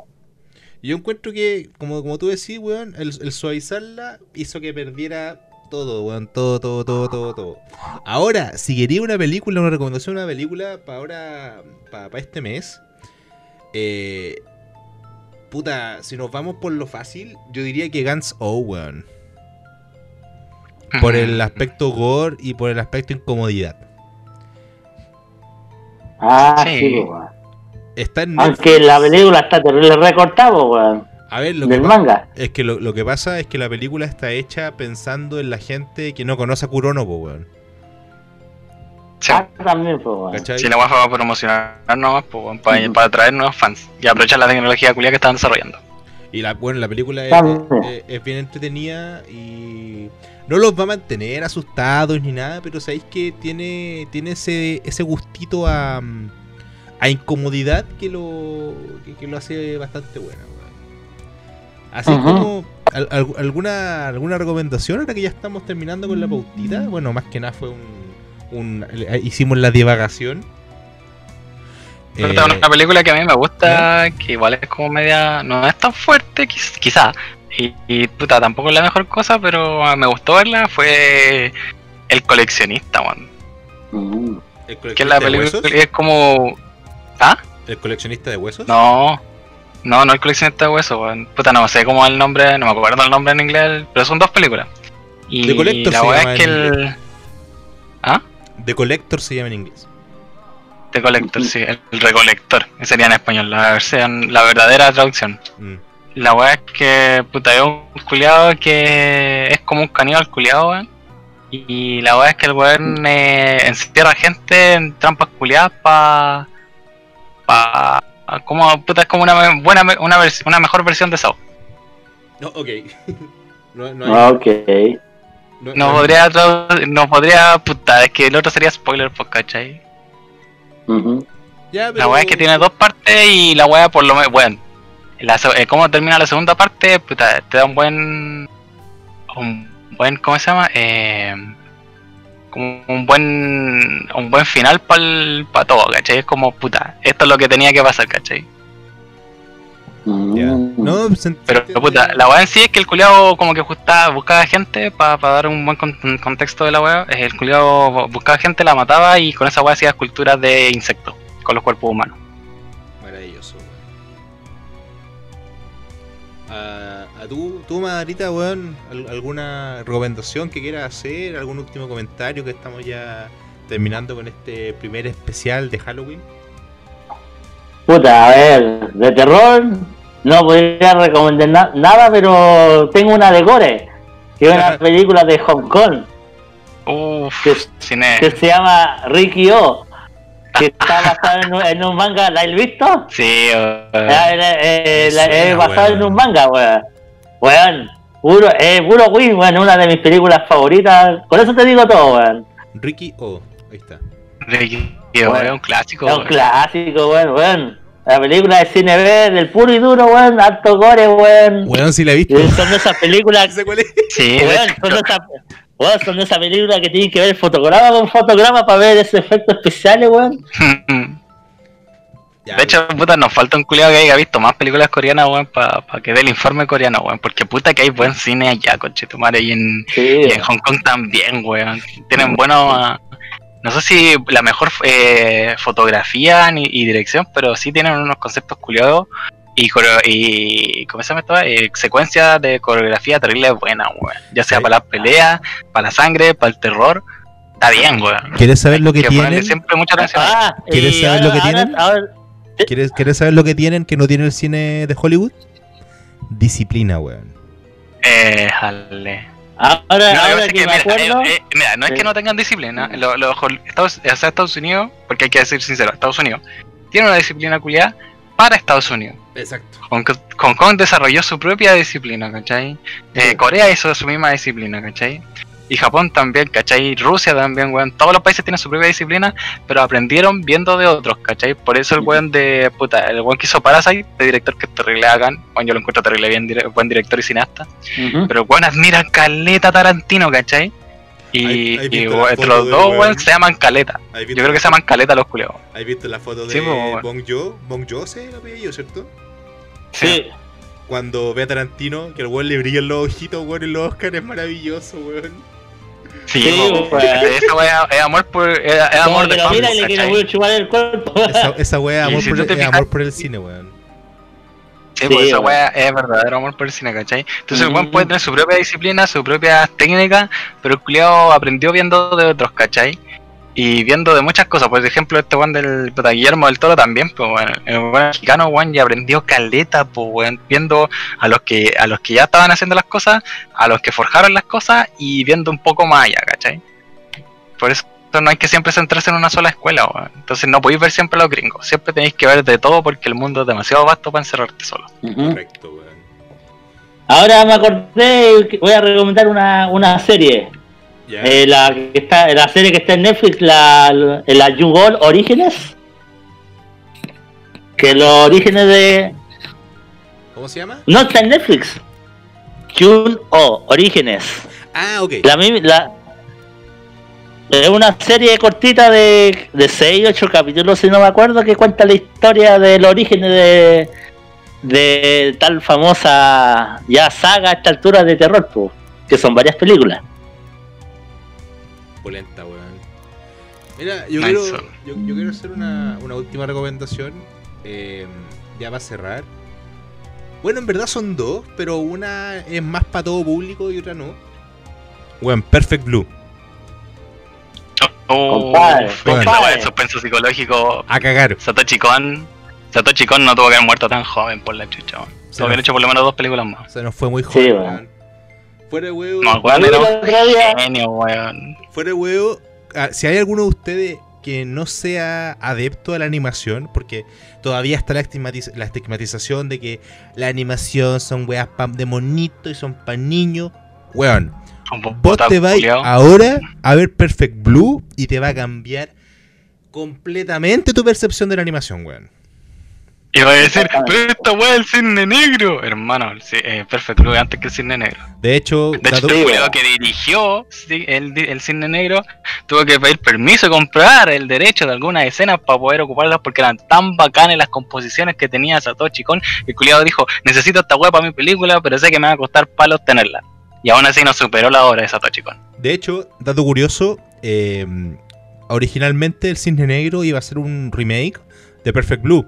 Yo encuentro que, como, como tú decís, weón, el, el suavizarla hizo que perdiera todo, weón, todo, todo, todo, todo, todo. Ahora, si quería una película, una recomendación, una película para ahora, para este mes, eh, puta, si nos vamos por lo fácil, yo diría que Guns O, weón. Por el aspecto gore y por el aspecto incomodidad. Ah, Sí. sí, pues, weón. Está en Aunque Netflix. la película está terrible recortada, pues, weón. A ver, lo que Del pa- manga. Es que lo, lo que pasa es que la película está hecha pensando en la gente que no conoce a Kurono, po, weón. Sí, Ah, también, pues, weón. ¿Cachai? si la fue para promocionar nomás, pues, para, Ujú. atraer nuevos fans y aprovechar la tecnología culia que estaban desarrollando. Y la, bueno, la película es, También. es- es bien entretenida y no los va a mantener asustados ni nada, pero sabéis que tiene, tiene ese, ese gustito a, mm, a incomodidad que lo, que, que lo hace bastante buena. Así como al- al- alguna, alguna recomendación ahora que ya estamos terminando con la pautita. Bueno, más que nada fue un, un- eh, hicimos la divagación. Pero Eh, una película que a mí me gusta, que igual es como media. No es tan fuerte, quiz- quizá. Y, y, puta, tampoco es la mejor cosa, pero me gustó verla. Fue El coleccionista, man. Mm. ¿El Que es la coleccionista de película huesos? es como. ¿Ah? ¿El coleccionista de huesos? No. No, no el coleccionista de huesos, weón. Puta, no sé cómo es el nombre, no me acuerdo el nombre en inglés, pero son dos películas. Y The Collector la weá es que el. ¿Ah? The Collector se llama en inglés. The Collector, sí, el, el recolector, que sería en español, la versión, la verdadera traducción. Mm. La weá es que, puta, es un culiado que es como un caníbal culiado, weón. Y la weá es que el weón eh, encierra gente en trampas culiadas pa. pa. Como, puta, es como una me- buena, me- una, una mejor versión de Saw. No, ok. no, no, hay- Ah, Ok. no- No no- podría, no podría, puta, es que el otro sería spoiler, pues, ¿cachai? Ya, La pero- weá es que tiene dos partes y la weá por lo menos, bueno, la, eh, cómo termina la segunda parte, puta, te da un buen, un buen, ¿cómo se llama? Eh, como un buen, un buen final para todo, ¿cachai? Es como, puta, esto es lo que tenía que pasar, ¿cachai? Mm. No, se Pero, puta, la weá en sí es que el culiado como que justa- buscaba gente para dar un buen con- contexto de la weá. El culiado buscaba gente, la mataba y con esa weá hacía esculturas de insectos con los cuerpos humanos. Maravilloso. A, a tú, tú, Madrita, weón, al- ¿alguna recomendación que quieras hacer? ¿Algún último comentario que estamos ya terminando con este primer especial de Halloween? Puta, a ver, de terror no podría recomendar na- nada, pero tengo una de Gore, que es una película de Hong Kong, Uff, que, cine. que se llama Ricky O, que está basado en un, en un manga, ¿la has visto? Sí, eh, eh, la- suena, es basado weón. en un manga, weón. Weón, puro, eh, puro win, weón, una de mis películas favoritas. Con eso te digo todo, weón. Ricky O, ahí está. Ricky, es un clásico. Es un weón. clásico, weón, weón. La película de cine B, del puro y duro, weón, alto gore, weón. Weón, si la he visto. Son de esas películas, ¿Sé cuál es? Sí, weón, son de esas, weón, son de esas películas que tienen que ver fotograma con fotograma para ver esos efectos especiales, weón. De hecho, puta, nos falta un culiado que haya visto más películas coreanas, weón, para que dé el informe coreano, weón. Porque puta que hay buen cine allá, conchetumare, y en, Sí, y en Hong Kong también, weón. Tienen buenos. No sé si la mejor eh, fotografía ni, y dirección, pero sí tienen unos conceptos culiados y, coreo- y ¿cómo se llama esto? Eh, secuencias de coreografía terrible buena, weón. Ya sea Sí. para las peleas, para la sangre, para el terror. Está bien, weón. ¿Quieres saber lo que ponerle tienen? siempre mucha atención. Ah, ¿Quieres y saber lo que tienen? ahora- ¿Quieres, ¿Quieres saber lo que tienen que no tiene el cine de Hollywood? Disciplina, weón. Eh, jale. ahora, No, que ahora que que, me mira, acuerdo, eh, eh, mira, no es que no tengan disciplina. Lo, lo- Estados, o sea, Estados Unidos, porque hay que decir sincero, Estados Unidos tiene una disciplina culiada para Estados Unidos. Exacto. Hong, Hong Kong desarrolló su propia disciplina, ¿cachai? Eh. Corea hizo su misma disciplina, ¿cachai? Y Japón también, ¿cachai? Rusia también, weón. Todos los países tienen su propia disciplina, pero aprendieron viendo de otros, ¿cachai? Por eso el weón de, puta, el weón que hizo Parasite, de director que es terrible hagan, bueno, yo lo encuentro terrible bien, dire- buen director y cineasta. Ujú. Pero weón admira Caleta Tarantino, ¿cachai? Y, ¿Hay- hay y visto weón, la entre los dos, weón? se llaman Caleta. ¿Has Yo creo que se llaman Caleta los culeos. ¿Has visto la foto de Sí, weón. Bong Jo? Bong Jo se apellido, ¿cierto? Sí. Cuando ve a Tarantino, que el weón le brillan los ojitos, weón, en los Oscars, es maravilloso, weón. Sí, Sí, po, weón. esa weá es amor por. Es, es amor de lo Pablo, mira y le quiere chupar el cuerpo. Esa, esa weá, Y amor, si por, te es amor por el cine, weón. Sí, Sí, pues esa weá es verdadero amor por el cine, ¿cachai? Entonces el Mm. puede tener su propia disciplina, su propia técnica, pero el culiao aprendió viendo de otros, ¿cachai? Y viendo de muchas cosas, por ejemplo, este weón del puta, Guillermo del Toro también, pues weón, el weón mexicano, weón, ya aprendió caleta, pues viendo a los que, a los que ya estaban haciendo las cosas, a los que forjaron las cosas y viendo un poco más allá, ¿cachai? Por eso no hay que siempre centrarse en una sola escuela, weón. Entonces no podéis ver siempre a los gringos, siempre tenéis que ver de todo porque el mundo es demasiado vasto para encerrarte solo. Correcto, weón. Ahora me acordé, que voy a recomendar una, una serie. Eh, la, que está, la serie que está en Netflix, la, la Yugol Orígenes. Que los orígenes de. ¿Cómo se llama? No está en Netflix. Jun O, Orígenes. Ah, ok. La, la- es una serie cortita de, de 6, 8 capítulos, si no me acuerdo, que cuenta la historia del origen de, de tal famosa ya saga a esta altura de terror, po, que son varias películas. Polenta, weón. Mira, yo, Nice. quiero, yo, yo quiero hacer una, una última recomendación. eh, ya va a cerrar. Bueno, en verdad son dos, pero una es más para todo público y otra no. Bueno, Perfect Blue. Oh, el suspenso psicológico. A cagar. Satoshi Kon. Satoshi Kon no tuvo que haber muerto tan joven por la chucha. Se nos- hecho por lo menos dos películas más. Se nos fue muy Sí, joven, weón. Fuera de huevo. No, weón, era un genio, weón. Fuera de huevo. ah, si hay alguno de ustedes que no sea adepto a la animación, porque todavía está la, estigmatiz- la estigmatización de que la animación son weas pa- de monito y son para niños. Weón, vos te vas ahora a ver Perfect Blue y te va a cambiar completamente tu percepción de la animación, weón. Y va a decir, pero esta weá es el cisne negro. Hermano, el, eh, Perfect Blue es antes que el cisne negro. De hecho, De el weón. que dirigió sí, el, el cisne negro tuvo que pedir permiso y comprar el derecho de algunas escenas para poder ocuparlas porque eran tan bacanas las composiciones que tenía Satoshi Kon. Y el culiado dijo, necesito esta weá para mi película, pero sé que me va a costar palos tenerla. Y aún así no superó la obra de Satoshi Kon. de hecho, dato curioso, eh, originalmente el Cisne Negro iba a ser un remake de Perfect Blue,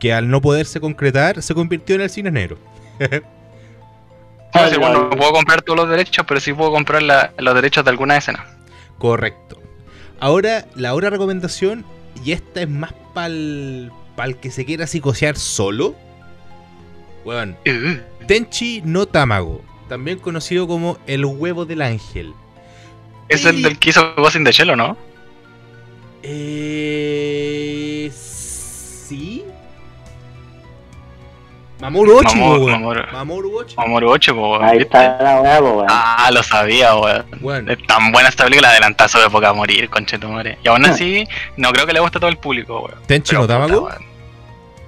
que al no poderse concretar se convirtió en el Cisne Negro. No, sí, bueno, no puedo comprar todos los derechos, pero sí puedo comprar la- los derechos de alguna escena. Correcto. Ahora, la otra recomendación, y esta es más para el que se quiera psicosear solo. Weón, Uh, Tenchi no Tamago, también conocido como el huevo del ángel. es el del que hizo Ghost in the Shell, ¿o no? Eh. Sí. Mamoru Ochi, Mamoru-. Mamoru- Mamoru Ochi. Mamoru 8, po, Ahí está la weá, weón. Ah, lo sabía, weón. Weón, Es tan buena esta película, adelantada su época a morir, conchetumare. Y aún así, no creo que le guste a todo el público, weón. Tenchi no weón.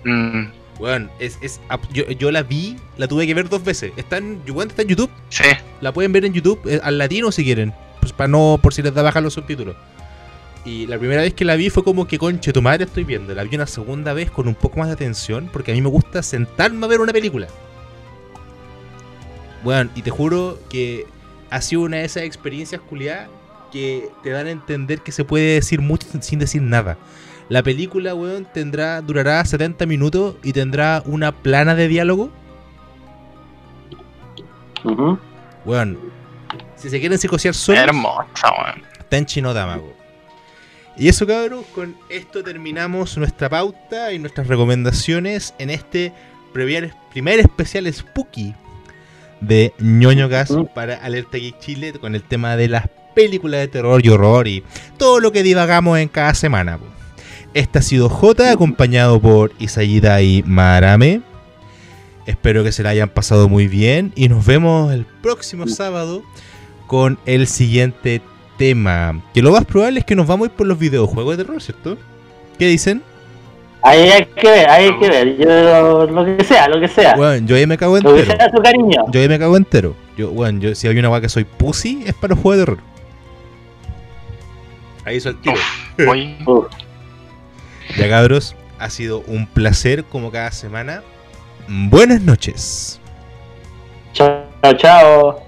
Mm, Weón, es, es, yo, yo la vi, la tuve que ver dos veces. Está en, está en YouTube. sí, La pueden ver en YouTube eh, al latino si quieren. Pues para no, por si les da baja los subtítulos. Y la primera vez que la vi fue como que conche tu madre estoy viendo. La vi una segunda vez con un poco más de atención. Porque a mí me gusta sentarme a ver una película. Bueno, y te juro que ha sido una de esas experiencias culiadas que te dan a entender que se puede decir mucho sin decir nada. La película, weón, tendrá, durará 70 minutos y tendrá una plana de diálogo Ujú. Weón, si se quieren psicosear solos, hermosa, weón. Tenchi no Damago. Y eso, cabros, con esto terminamos nuestra pauta y nuestras recomendaciones en este primer, especial Spooky de ñoño Gas para Alerta Geek Chile con el tema de las películas de terror y horror y todo lo que divagamos en cada semana. po. Este ha sido J, acompañado por Isayida y Marame. Espero que se la hayan pasado muy bien y nos vemos el próximo sábado con el siguiente tema. Que lo más probable es que nos vamos a ir por los videojuegos de terror, ¿cierto? ¿Qué dicen? Ahí hay que ver, ahí hay que ver. Yo, lo que sea, lo que sea. Bueno, yo ahí me cago Lo que entero. sea su cariño. Yo ahí me cago entero. Yo, bueno, yo, si hay una weá que soy pussy, es para los juegos de terror. Ahí hizo el tiro. Voy. Uf. Ya cabros, ha sido un placer como cada semana. Buenas noches. Chao, chao.